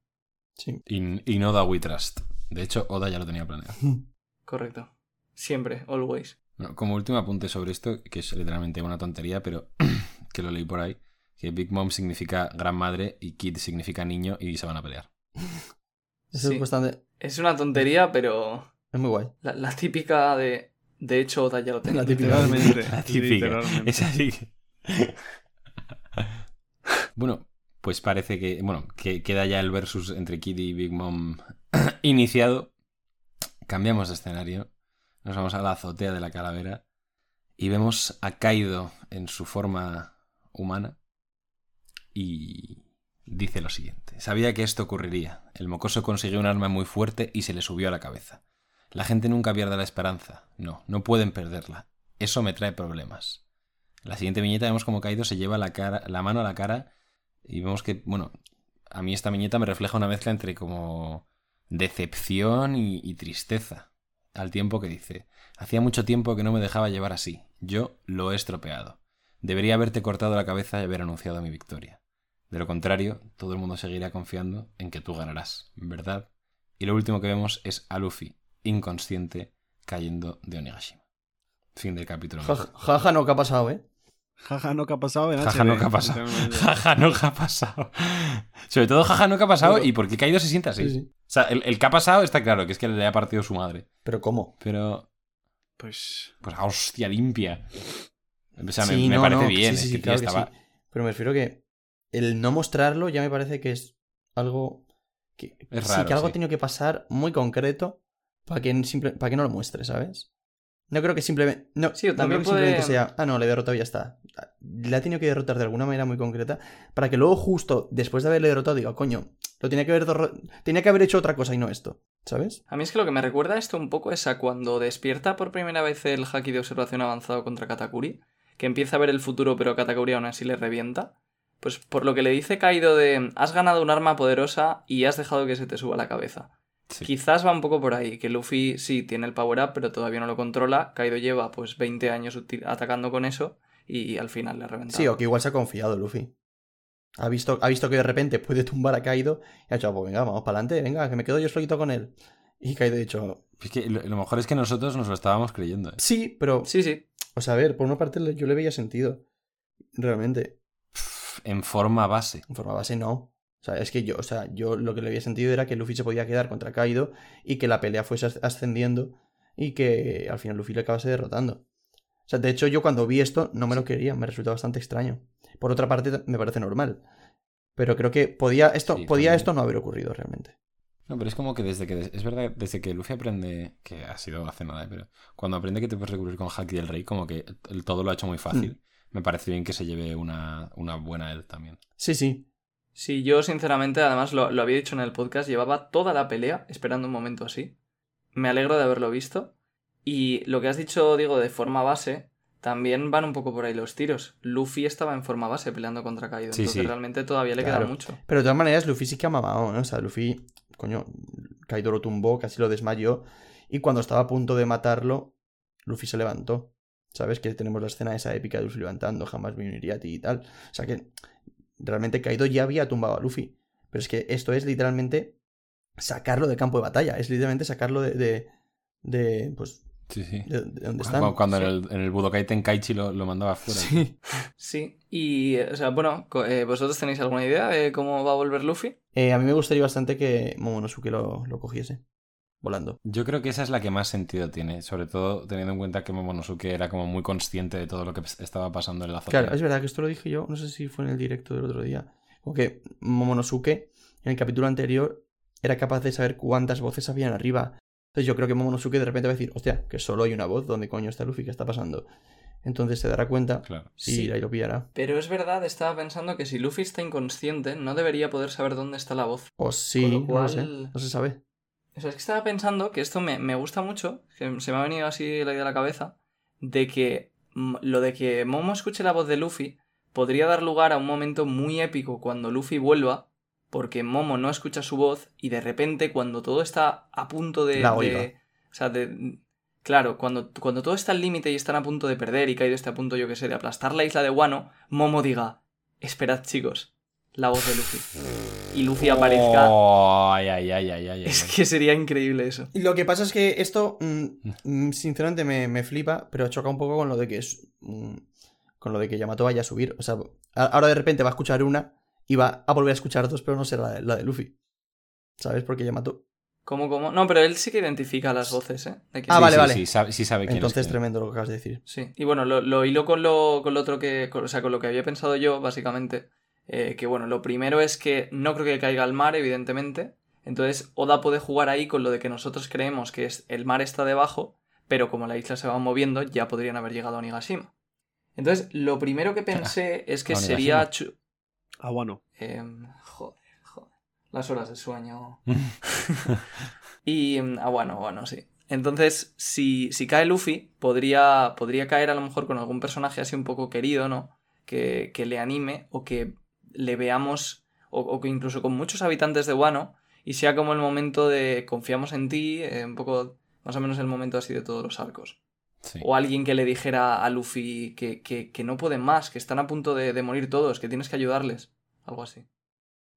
Sí.
Y, y no da We Trust. De hecho, Oda ya lo tenía planeado.
Correcto. Siempre, always.
Bueno, como último apunte sobre esto, que es literalmente una tontería, pero que lo leí por ahí, que Big Mom significa gran madre y Kid significa niño y se van a pelear.
Eso
Sí.
es bastante.
Es una tontería, pero
Es muy guay.
la, la típica de... De hecho, Oda ya lo tenía.
La típica.
Literalmente.
La típica.
literalmente.
Es así. Bueno, pues parece que, bueno, que queda ya el versus entre Kid y Big Mom iniciado. Cambiamos de escenario. Nos vamos a la azotea de la calavera y vemos a Kaido en su forma humana y dice lo siguiente. Sabía que esto ocurriría. El mocoso consiguió un arma muy fuerte y se le subió a la cabeza. La gente nunca pierde la esperanza. No, no pueden perderla. Eso me trae problemas. En la siguiente viñeta vemos como Kaido se lleva la mano a la cara y vemos que, bueno, a mí esta viñeta me refleja una mezcla entre como decepción y, tristeza. Al tiempo que dice, hacía mucho tiempo que no me dejaba llevar así. Yo lo he estropeado. Debería haberte cortado la cabeza y haber anunciado mi victoria. De lo contrario, todo el mundo seguirá confiando en que tú ganarás, ¿verdad? Y lo último que vemos es a Luffy, inconsciente, cayendo de Onigashima. Fin del capítulo.
Jaja, no, ¿qué ha pasado, eh?
Jaja, no que ha pasado en
Jaja, no que ha pasado. Jaja, no que ha pasado. Sobre todo, jaja, no que ha pasado
Pero-
y por qué Kaido se siente así.
Sí, sí.
O sea, el, el que ha pasado está claro, que es que le ha partido su madre.
Pero ¿cómo?
Pero,
Pues.
pues a hostia limpia. O sea, me,
Sí,
me
no,
parece
no,
bien.
sí, sí,
es
sí,
que,
claro que
estaba...
sí. Pero me refiero que el no mostrarlo ya me parece que es algo que,
Es
sí,
raro,
que algo
sí.
ha tenido que pasar muy concreto para que, simple, para que no lo muestre, ¿sabes? No creo que simplemente. No,
Sí,
no
también
creo que simplemente sea. Ah, no, le he derrotado y ya está. Le ha tenido que derrotar de alguna manera muy concreta para que luego, justo después de haberle derrotado, diga, coño, lo tenía que haber, derro- tenía que haber hecho otra cosa y no esto, ¿sabes?
A mí es que lo que me recuerda esto un poco es a cuando despierta por primera vez el haki de observación avanzado contra Katakuri, que empieza a ver el futuro pero Katakuri aún así le revienta. Pues por lo que le dice Kaido de has ganado un arma poderosa y has dejado que se te suba la cabeza.
Sí.
Quizás va un poco por ahí, que Luffy sí tiene el power up pero todavía no lo controla, Kaido lleva pues 20 años atacando con eso y al final le ha reventado.
Sí, o que igual se ha confiado Luffy. Ha visto, ha visto que de repente puede tumbar a Kaido y ha dicho, "Ah, pues venga, vamos para adelante, venga, que me quedo yo solito con él. Y Kaido ha dicho,
Es que lo, lo mejor es que nosotros nos lo estábamos creyendo. ¿eh?
sí, pero,
Sí, sí.
o sea, a ver, por una parte yo le veía sentido. Realmente.
En forma base.
En forma base no. O sea, es que yo, o sea, yo lo que le había sentido era que Luffy se podía quedar contra Kaido y que la pelea fuese as- ascendiendo y que al final Luffy le acabase derrotando. O sea, de hecho yo cuando vi esto no me lo quería, me resultó bastante extraño. Por otra parte me parece normal. Pero creo que podía esto,
Sí,
podía
también.
esto no haber ocurrido realmente.
No, pero es como que desde que. Es verdad, desde que Luffy aprende. Que ha sido hace nada, ¿eh? pero. Cuando aprende que te puedes recurrir con Haki del Rey, como que el, todo lo ha hecho muy fácil.
Mm.
Me parece bien que se lleve una, una buena él también.
Sí, sí.
Sí, yo sinceramente, además lo, lo había dicho en el podcast, llevaba toda la pelea esperando un momento así. Me alegro de haberlo visto. Y lo que has dicho, digo, de forma base, también van un poco por ahí los tiros. Luffy estaba en forma base peleando contra Kaido,
Sí,
entonces
sí.
realmente todavía le
Claro.
queda mucho.
Pero de todas maneras, Luffy sí que ha mamado, ¿no? O sea, Luffy, coño, Kaido lo tumbó, casi lo desmayó. Y cuando estaba a punto de matarlo, Luffy se levantó. ¿Sabes? Que tenemos la escena esa épica de Luffy levantando, jamás me uniría a ti y tal. O sea que realmente Kaido ya había tumbado a Luffy. Pero es que esto es literalmente sacarlo del campo de batalla. Es literalmente sacarlo de. de, de, pues.
Sí, sí.
De, de donde
Cuando,
están.
cuando
sí.
en, el, en el Budokai Tenkaichi lo, lo mandaba fuera.
Sí.
Sí, y, o sea, bueno, co- eh, ¿vosotros tenéis alguna idea de cómo va a volver Luffy?
Eh, a mí me gustaría bastante que Momonosuke lo, lo cogiese. Volando.
Yo creo que esa es la que más sentido tiene, sobre todo teniendo en cuenta que Momonosuke era como muy consciente de todo lo que estaba pasando en la zona.
Claro, es verdad que esto lo dije yo, no sé si fue en el directo del otro día. Como que Momonosuke, en el capítulo anterior, era capaz de saber cuántas voces habían arriba. Entonces yo creo que Momonosuke de repente va a decir, hostia, que solo hay una voz, ¿dónde coño está Luffy? ¿Qué está pasando? Entonces se dará cuenta
Claro.
y
Sí.
ahí lo pillará.
Pero es verdad, estaba pensando que si Luffy está inconsciente, no debería poder saber dónde está la voz.
O sí,
Con lo
no lo sé, no se sabe.
O sea, es que estaba pensando que esto me, me gusta mucho, que se me ha venido así la idea a la cabeza, de que mm, lo de que Momo escuche la voz de Luffy podría dar lugar a un momento muy épico cuando Luffy vuelva, porque Momo no escucha su voz y de repente cuando todo está a punto de...
La
de-
oiga.
o sea, de... Claro, cuando, cuando todo está al límite y están a punto de perder y Kaido está a punto, yo que sé, de aplastar la isla de Wano, Momo diga, esperad chicos, la voz de Luffy. Y Luffy aparezca.
Oh, ay, ay, ay, ay, ay,
Es que sería increíble eso.
Lo que pasa es que esto, mm, mm, sinceramente, me, me flipa, pero choca un poco con lo de que es. mm, con lo de que Yamato vaya a subir. O sea, ahora de repente va a escuchar una y va a volver a escuchar dos, pero no será la, de- la de Luffy. ¿Sabes? Porque Yamato.
¿Cómo, cómo? No, pero él sí que identifica las voces, ¿eh? De
Ah,
es.
vale,
sí,
vale.
Sí, sabe, sí sabe quién es
Entonces,
quién.
tremendo lo que acabas de decir.
Sí. Y bueno, lo, lo hilo con lo, con lo otro que. con- o sea, con lo que había pensado yo, básicamente. Eh, que bueno, lo primero es que no creo que caiga al mar, evidentemente. Entonces, Oda puede jugar ahí con lo de que nosotros creemos que es el mar está debajo, pero como la isla se va moviendo, ya podrían haber llegado a Nigashima. Entonces, lo primero que pensé es que sería.
Onigashima.
chu-
Ah, bueno.
Em, joder, joder. Las horas de sueño. y. em, Ah, bueno, bueno, sí. Entonces, si, si cae Luffy, podría, podría caer a lo mejor con algún personaje así un poco querido, ¿no? Que, que le anime o que le veamos, o, o que incluso con muchos habitantes de Wano, y sea como el momento de confiamos en ti, eh, un poco más o menos el momento así de todos los arcos.
Sí.
O alguien que le dijera a Luffy que, que, que no pueden más, que están a punto de, de morir todos, que tienes que ayudarles. Algo así.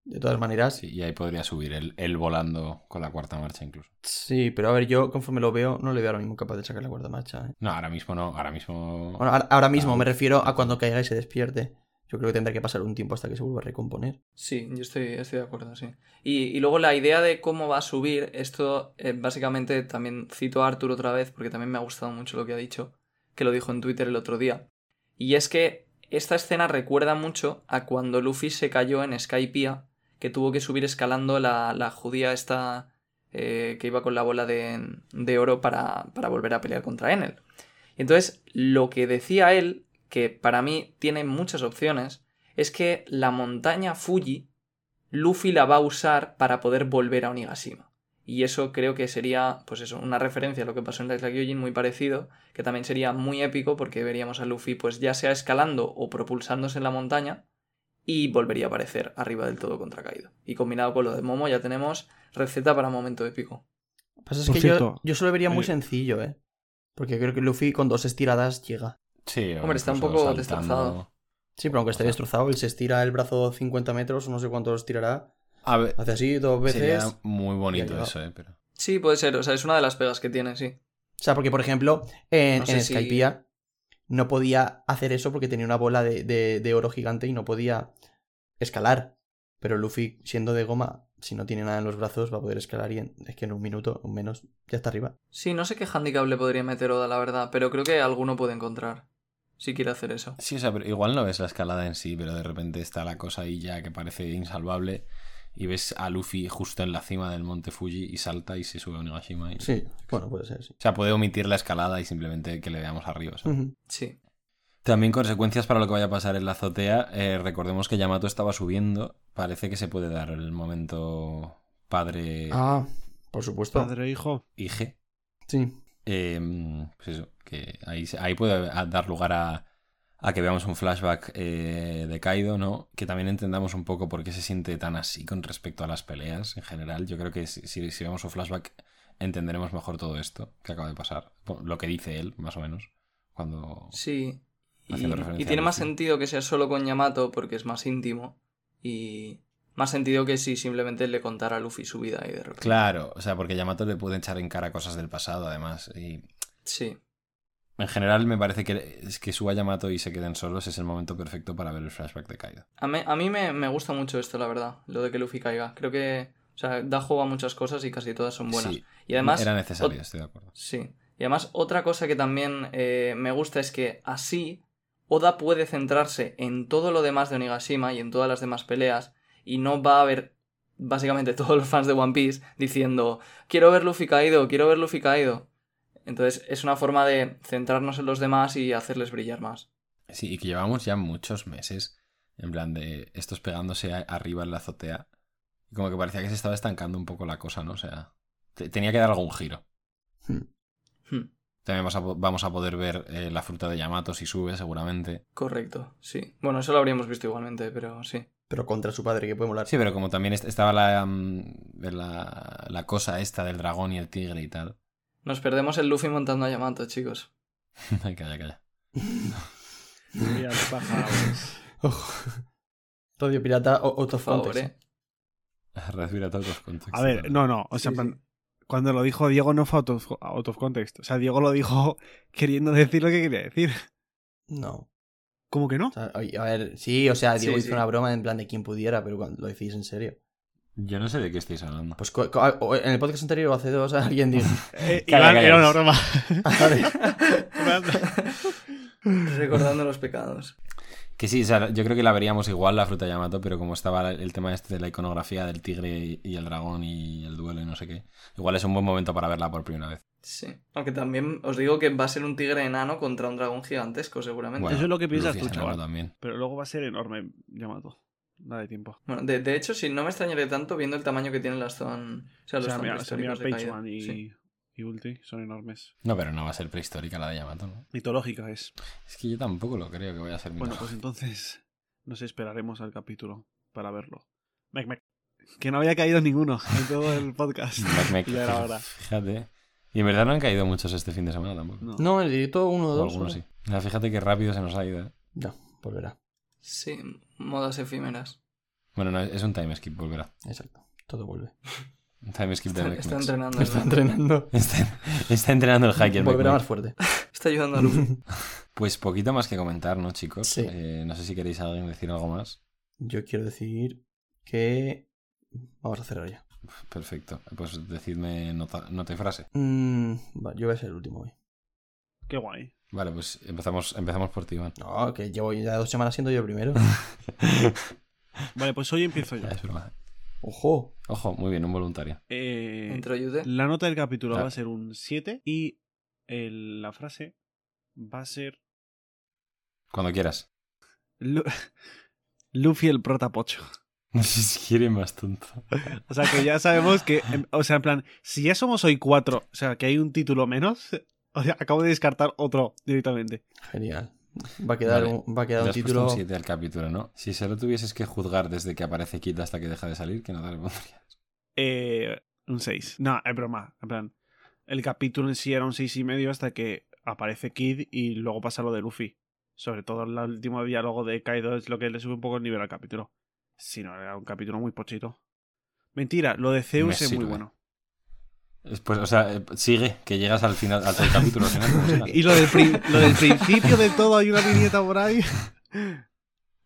De todas maneras,
Sí, y ahí podría subir él, él volando con la cuarta marcha incluso.
sí, pero a ver, yo conforme lo veo, no le veo ahora mismo capaz de sacar la cuarta marcha. ¿eh?
No, ahora mismo no, ahora mismo...
Bueno, ahora, ahora mismo
Ah,
me refiero a cuando caiga y se despierte. Yo creo que tendrá que pasar un tiempo hasta que se vuelva a recomponer.
Sí, yo estoy, estoy de acuerdo, sí. Y, luego la idea de cómo va a subir, esto eh, básicamente también cito a Arthur otra vez, porque también me ha gustado mucho lo que ha dicho, que lo dijo en Twitter el otro día, Y es que esta escena recuerda mucho a cuando Luffy se cayó en Skypiea, que tuvo que subir escalando la, la judía esta eh, que iba con la bola de, de oro para, para volver a pelear contra Enel. Y entonces, lo que decía él, que para mí tiene muchas opciones, es que la montaña Fuji, Luffy la va a usar para poder volver a Onigashima. Y eso creo que sería, pues eso, una referencia a lo que pasó en Light Gyojin muy parecido, que también sería muy épico porque veríamos a Luffy pues ya sea escalando o propulsándose en la montaña y volvería a aparecer arriba del todo contra Kaido. Y combinado con lo de Momo ya tenemos receta para momento épico.
Lo que pasa es
Por
que yo,
cierto,
yo se lo vería muy
eh,
sencillo, ¿eh? Porque creo que Luffy con dos estiradas llega.
Sí,
Hombre, está un poco
saltando.
destrozado.
Sí, pero aunque esté destrozado, él se estira el brazo 50 metros, no sé cuántos tirará.
A ver,
Hace así dos veces.
sería muy bonito eso, ¿eh? Pero...
Sí, puede ser, o sea, es una de las pegas que tiene, sí.
O sea, porque por ejemplo, en,
No sé
en
si-
Skypiea no podía hacer eso porque tenía una bola de, de- de oro gigante y no podía escalar. Pero Luffy, siendo de goma, si no tiene nada en los brazos, va a poder escalar y en- es que en un minuto o menos ya está arriba.
Sí, no sé qué handicap le podría meter Oda, la verdad, pero creo que alguno puede encontrar. Si quiere hacer eso.
Sí, o sea, pero igual no ves la escalada en sí, pero de repente está la cosa ahí ya que parece insalvable y ves a Luffy justo en la cima del monte Fuji y salta y se sube a Onigashima. y-
Sí, bueno, puede ser, sí.
O sea, puede omitir la escalada y simplemente que le veamos arriba. ¿sabes?
Sí.
También consecuencias para lo que vaya a pasar en la azotea. eh, recordemos que Yamato estaba subiendo. Parece que se puede dar el momento padre
Ah, por supuesto.
Padre e hijo.
IG.
Sí.
Eh, pues eso, que ahí, puede dar lugar a, a que veamos un flashback eh, de Kaido, ¿no? Que también entendamos un poco por qué se siente tan así con respecto a las peleas en general. Yo creo que si, si, si vemos un flashback entenderemos mejor todo esto que acaba de pasar. Lo que dice él, más o menos. Cuando...
Sí. Y,
Haciendo referencia
y tiene más sentido que sea solo con Yamato porque es más íntimo. Y más sentido que si simplemente le contara a Luffy su vida y de repente.
Claro, o sea, porque Yamato le puede echar en cara cosas del pasado, además. Y
Sí.
en general me parece que, es que suba Yamato y se queden solos es el momento perfecto para ver el flashback de Kaido.
A, mí- a mí me, me gusta mucho esto, la verdad. Lo de que Luffy caiga. Creo que. O sea, da juego a muchas cosas y casi todas son buenas.
Sí,
y además.
era necesario, estoy de acuerdo.
Sí. Y además, otra cosa que también eh, me gusta es que así Oda puede centrarse en todo lo demás de Onigashima y en todas las demás peleas y no va a haber básicamente todos los fans de One Piece diciendo quiero ver Luffy caído, quiero ver Luffy caído. Entonces es una forma de centrarnos en los demás y hacerles brillar más.
Sí, y que llevamos ya muchos meses en plan de estos pegándose arriba en la azotea. Y como que parecía que se estaba estancando un poco la cosa, ¿no? O sea, te- tenía que dar algún giro.
Hmm.
Hmm,
También vamos a, vamos a poder ver eh, la fruta de Yamato si sube, seguramente.
correcto, sí. Bueno, eso lo habríamos visto igualmente, pero sí.
Pero contra su padre, que puede molar.
Sí, pero como también est- estaba la, mm, la, la cosa esta del dragón y el tigre y tal.
Nos perdemos el Luffy montando a Yamato, chicos.
Ay, calla, calla.
Mira.
Ojo. Radio Pirata o out
Por
of
favor,
context.
eh.
Contextos.
A ver, no, no. O sea,
Sí, sí.
cuando lo dijo Diego no fue out of, out of context. O sea, Diego lo dijo queriendo decir lo que quería decir.
No.
¿Cómo que no?
O sea, oye, a ver, sí, o sea, Diego
Sí,
hizo
sí.
una broma en plan de quien pudiera, pero cuando lo decís en serio.
Yo no sé de qué estáis hablando.
Pues en el podcast anterior o hace dos alguien dijo.
Eh, Iván, era una broma.
Recordando los pecados.
Que sí, o sea, yo creo que la veríamos igual la fruta Yamato, pero como estaba el tema este de la iconografía del tigre y- el dragón y el duelo y no sé qué, igual es un buen momento para verla por primera vez.
Sí. Aunque también os digo que va a ser un tigre enano contra un dragón gigantesco, seguramente.
Bueno,
Eso es lo que piensas tú, chaval.
también.
Pero luego va a ser enorme, Yamato. Nada de tiempo.
Bueno, de, de hecho, sí, no me extrañaría tanto viendo el tamaño que tienen las zon... O sea,
O
los
sea, mira, o sea, mira
de
Page
Kaido.
One y,
Sí.
Y Ulti son enormes.
No, pero no va a ser prehistórica la de Yamato, ¿no?
Mitológica es.
Es que yo tampoco lo creo que vaya a ser
Bueno, pues entonces nos esperaremos al capítulo para verlo. Mec, mec. Que no había caído ninguno en todo el podcast.
Mec, mec,
Ya era hora.
Fíjate. Y en verdad no han caído muchos este fin de semana tampoco.
No.
No, el directo uno o dos.
algunos
solo.
sí. Fíjate que rápido se nos ha ido. ¿eh?
No, volverá.
Sí, modas efímeras.
Bueno, no, es un time skip, volverá.
Exacto. Todo vuelve.
Time skip de
Está,
Mec
está entrenando.
Está entrenando.
Está, está entrenando el hack y el Mec
Volverá más fuerte.
Está ayudando a Luffy.
Pues poquito más que comentar, ¿no, chicos?
Sí.
Eh, no sé si queréis alguien decir algo más.
Yo quiero decir que. Vamos a cerrar ya.
Perfecto. Pues decidme nota, nota y frase.
Mm, va, yo voy a ser el último hoy.
Qué guay.
Vale, pues empezamos, empezamos por ti, Iván.
No, que llevo ya dos semanas siendo yo primero.
Vale, pues hoy empiezo yo.
Ya, es.
Ojo.
Ojo, muy bien, un voluntario.
Eh,
Yude.
la nota del capítulo va a ser un 7 y el- la frase va a ser
Cuando quieras.
Lu- Luffy el protapocho.
No sé si quiere más tonto.
O sea que ya sabemos que, em, o sea, en plan, si ya somos hoy cuatro, o sea, que hay un título menos, o sea, acabo de descartar otro directamente.
Genial. Va a quedar,
Vale.
un, va a quedar un título.
un 7 al capítulo, ¿no? Si solo tuvieses que juzgar desde que aparece Kit hasta que deja de salir, ¿qué nota le pondrías?
Eh, un 6. No, es broma. En plan, el capítulo en sí era un seis y medio hasta que aparece Kid y luego pasa lo de Luffy. Sobre todo el último diálogo de Kaido es lo que le sube un poco el nivel al capítulo. Si no, era un capítulo muy pochito. Mentira, lo de Zeus
Me
es muy bueno.
Es- Pues, o sea, eh, sigue, que llegas al final, al capítulo. Al final.
Y lo del, lo del principio de todo, hay una viñeta por ahí.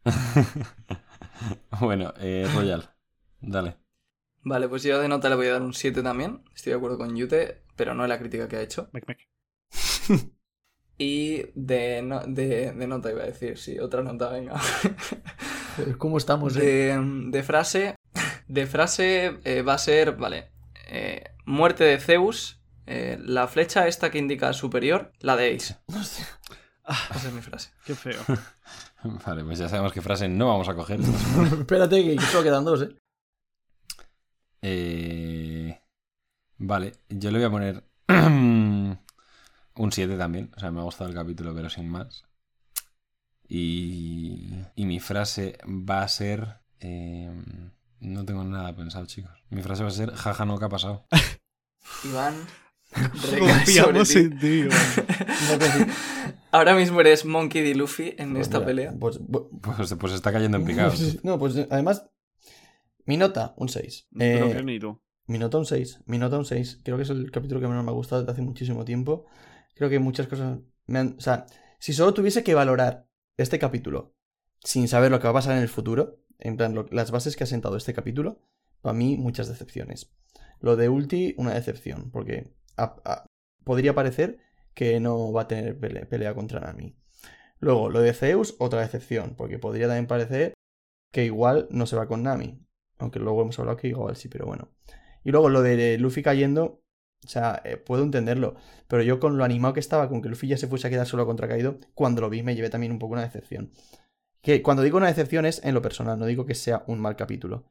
bueno, eh, Royal, dale.
Vale, pues yo de nota le voy a dar un 7 también. Estoy de acuerdo con Yute, pero no en la crítica que ha hecho.
Mec, mec.
Y de, no- de, de nota iba a decir, sí, otra nota, venga.
¿Cómo estamos? eh?
De, de frase. De frase eh, va a ser, vale. Muerte de Zeus. eh, la flecha esta que indica superior, la de Ace. Esa es mi frase.
Qué feo.
Vale, pues ya sabemos qué frase no vamos a coger.
Espérate, que solo quedan dos, ¿eh?
Eh, vale, yo le voy a poner un 7 también. O sea, me ha gustado el capítulo, pero sin más. Y, y mi frase va a ser... eh, no tengo nada pensado, chicos. Mi frase va a ser, jaja, no, ¿qué ha pasado?
Iván.
Confiamos en ti, Iván.
No puedo decir-
Ahora mismo eres Monkey D. Luffy en
Pues
esta
mira,
pelea.
Pues,
Pues, pues está cayendo en picado.
no, pues además. Mi nota, un 6.
Pero
Eh,
que ni tú.
Mi nota un 6. Mi nota un 6. Creo que es el capítulo que menos me ha gustado desde hace muchísimo tiempo. Creo que muchas cosas me han... O sea, si solo tuviese que valorar este capítulo sin saber lo que va a pasar en el futuro, en plan, lo- las bases que ha sentado este capítulo, para mí muchas decepciones. Lo de Ulti, una decepción, porque a- a- podría parecer que no va a tener pele- pelea contra Nami. Luego, lo de Zeus, otra decepción, porque podría también parecer que igual no se va con Nami. Aunque luego hemos hablado que igual sí, pero bueno. Y luego lo de Luffy cayendo, o sea, eh, puedo entenderlo, pero yo con lo animado que estaba, con que Luffy ya se fuese a quedar solo contra Kaido, cuando lo vi me llevé también un poco una decepción. Que cuando digo una decepción es en lo personal, no digo que sea un mal capítulo.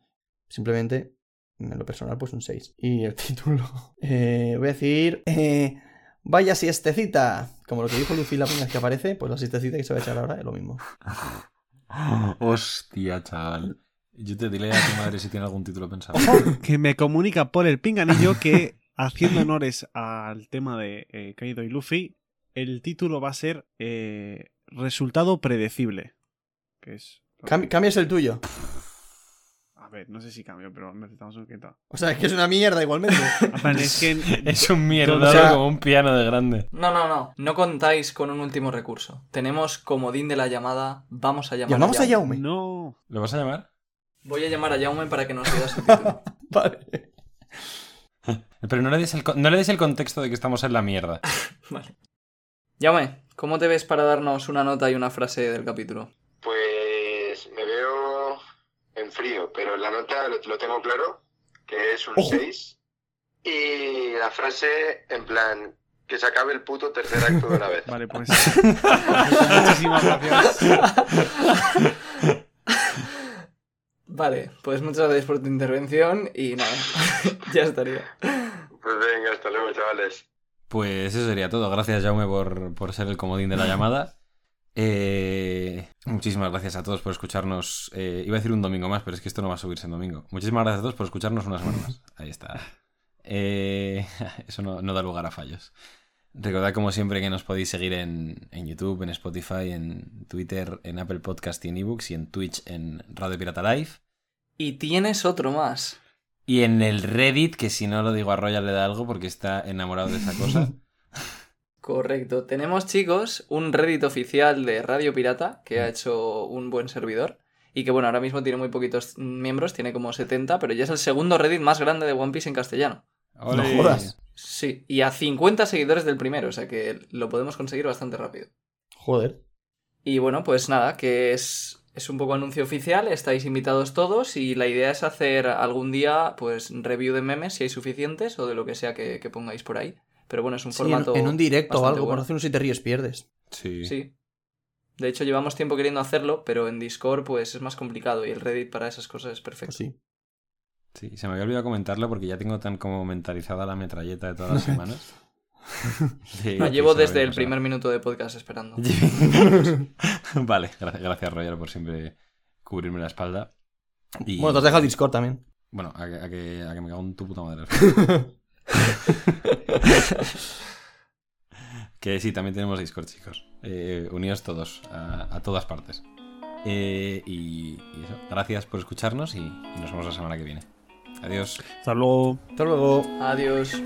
Simplemente, en lo personal, pues un 6. Y el título, eh, voy a decir, eh, vaya siestecita. Como lo que dijo Luffy la que aparece, pues la siestecita que se va a echar ahora es lo mismo.
Hostia, chaval. Yo te diré a tu madre si tiene algún título pensado.
Que me comunica por el pinganillo que, haciendo honores al tema de eh, Kaido y Luffy, el título va a ser eh, Resultado predecible. Que es.
Cam- cambias el tuyo.
A ver, no sé si cambio, pero necesitamos un quinto.
O sea, es que es una mierda igualmente.
Es que.
Es un mierdado
O sea-
como un piano de grande.
No, no, no. No contáis con un último recurso. Tenemos comodín de la llamada. Vamos a llamar
Llamamos a
Jaume.
Yaume.
No.
¿Lo vas a llamar?
Voy a llamar a Jaume para que nos diga su título.
Vale.
Pero no le des el, con- no le des el contexto de que estamos en la mierda.
Vale. Jaume, ¿cómo te ves para darnos una nota y una frase del capítulo?
En frío, pero la nota lo, lo tengo claro, que es un
Ojo.
6. Y la frase, en plan, que se acabe el puto tercer acto de una vez.
Vale, pues. Muchísimas gracias.
Vale, pues muchas gracias por tu intervención y nada, ya estaría.
Pues venga, hasta luego, chavales.
Pues eso sería todo. Gracias, Jaume, por, por ser el comodín de la llamada. Eh, muchísimas gracias a todos por escucharnos. Eh, iba a decir un domingo más, pero es que esto no va a subirse en domingo. Muchísimas gracias a todos por escucharnos una semana más. Ahí está. Eh, eso no, no da lugar a fallos. Recordad, como siempre, que nos podéis seguir en, en YouTube, en Spotify, en Twitter, en Apple Podcast y en eBooks y en Twitch en Radio Pirata Live.
Y tienes otro más.
Y en el Reddit, que si no lo digo a Royal le da algo porque está enamorado de esa cosa.
Correcto. Tenemos, chicos, un Reddit oficial de Radio Pirata que ha hecho un buen servidor. Y que, bueno, ahora mismo tiene muy poquitos miembros, tiene como 70, pero ya es el segundo Reddit más grande de One Piece en castellano.
¡Ole!
jodas.
Sí, y a 50 seguidores del primero, o sea que lo podemos conseguir bastante rápido.
Joder.
Y bueno, pues nada, que es, es un poco anuncio oficial, estáis invitados todos y la idea es hacer algún día pues review de memes si hay suficientes o de lo que sea que, que pongáis por ahí. Pero bueno, es un
Sí, en,
formato...
en un directo o algo,
bueno.
por hacer un si te ríes pierdes.
Sí.
Sí. De hecho, llevamos tiempo queriendo hacerlo, pero en Discord pues es más complicado y el Reddit para esas cosas es perfecto.
Pues sí.
Sí, se me había olvidado comentarlo porque ya tengo tan como mentalizada la metralleta de todas las semanas. Sí,
No, llevo desde el
pasado.
primer minuto de podcast esperando.
vale, gracias, gracias Roger por siempre cubrirme la espalda. Y-
Bueno, te has dejado Discord también.
Bueno, a que, a que, a que me cago en tu puta madre. que sí, también tenemos Discord, chicos. Eh, unidos todos, a, a todas partes. Eh, y, y eso, gracias por escucharnos y, y nos vemos la semana que viene. Adiós.
Hasta luego.
Hasta luego.
Adiós.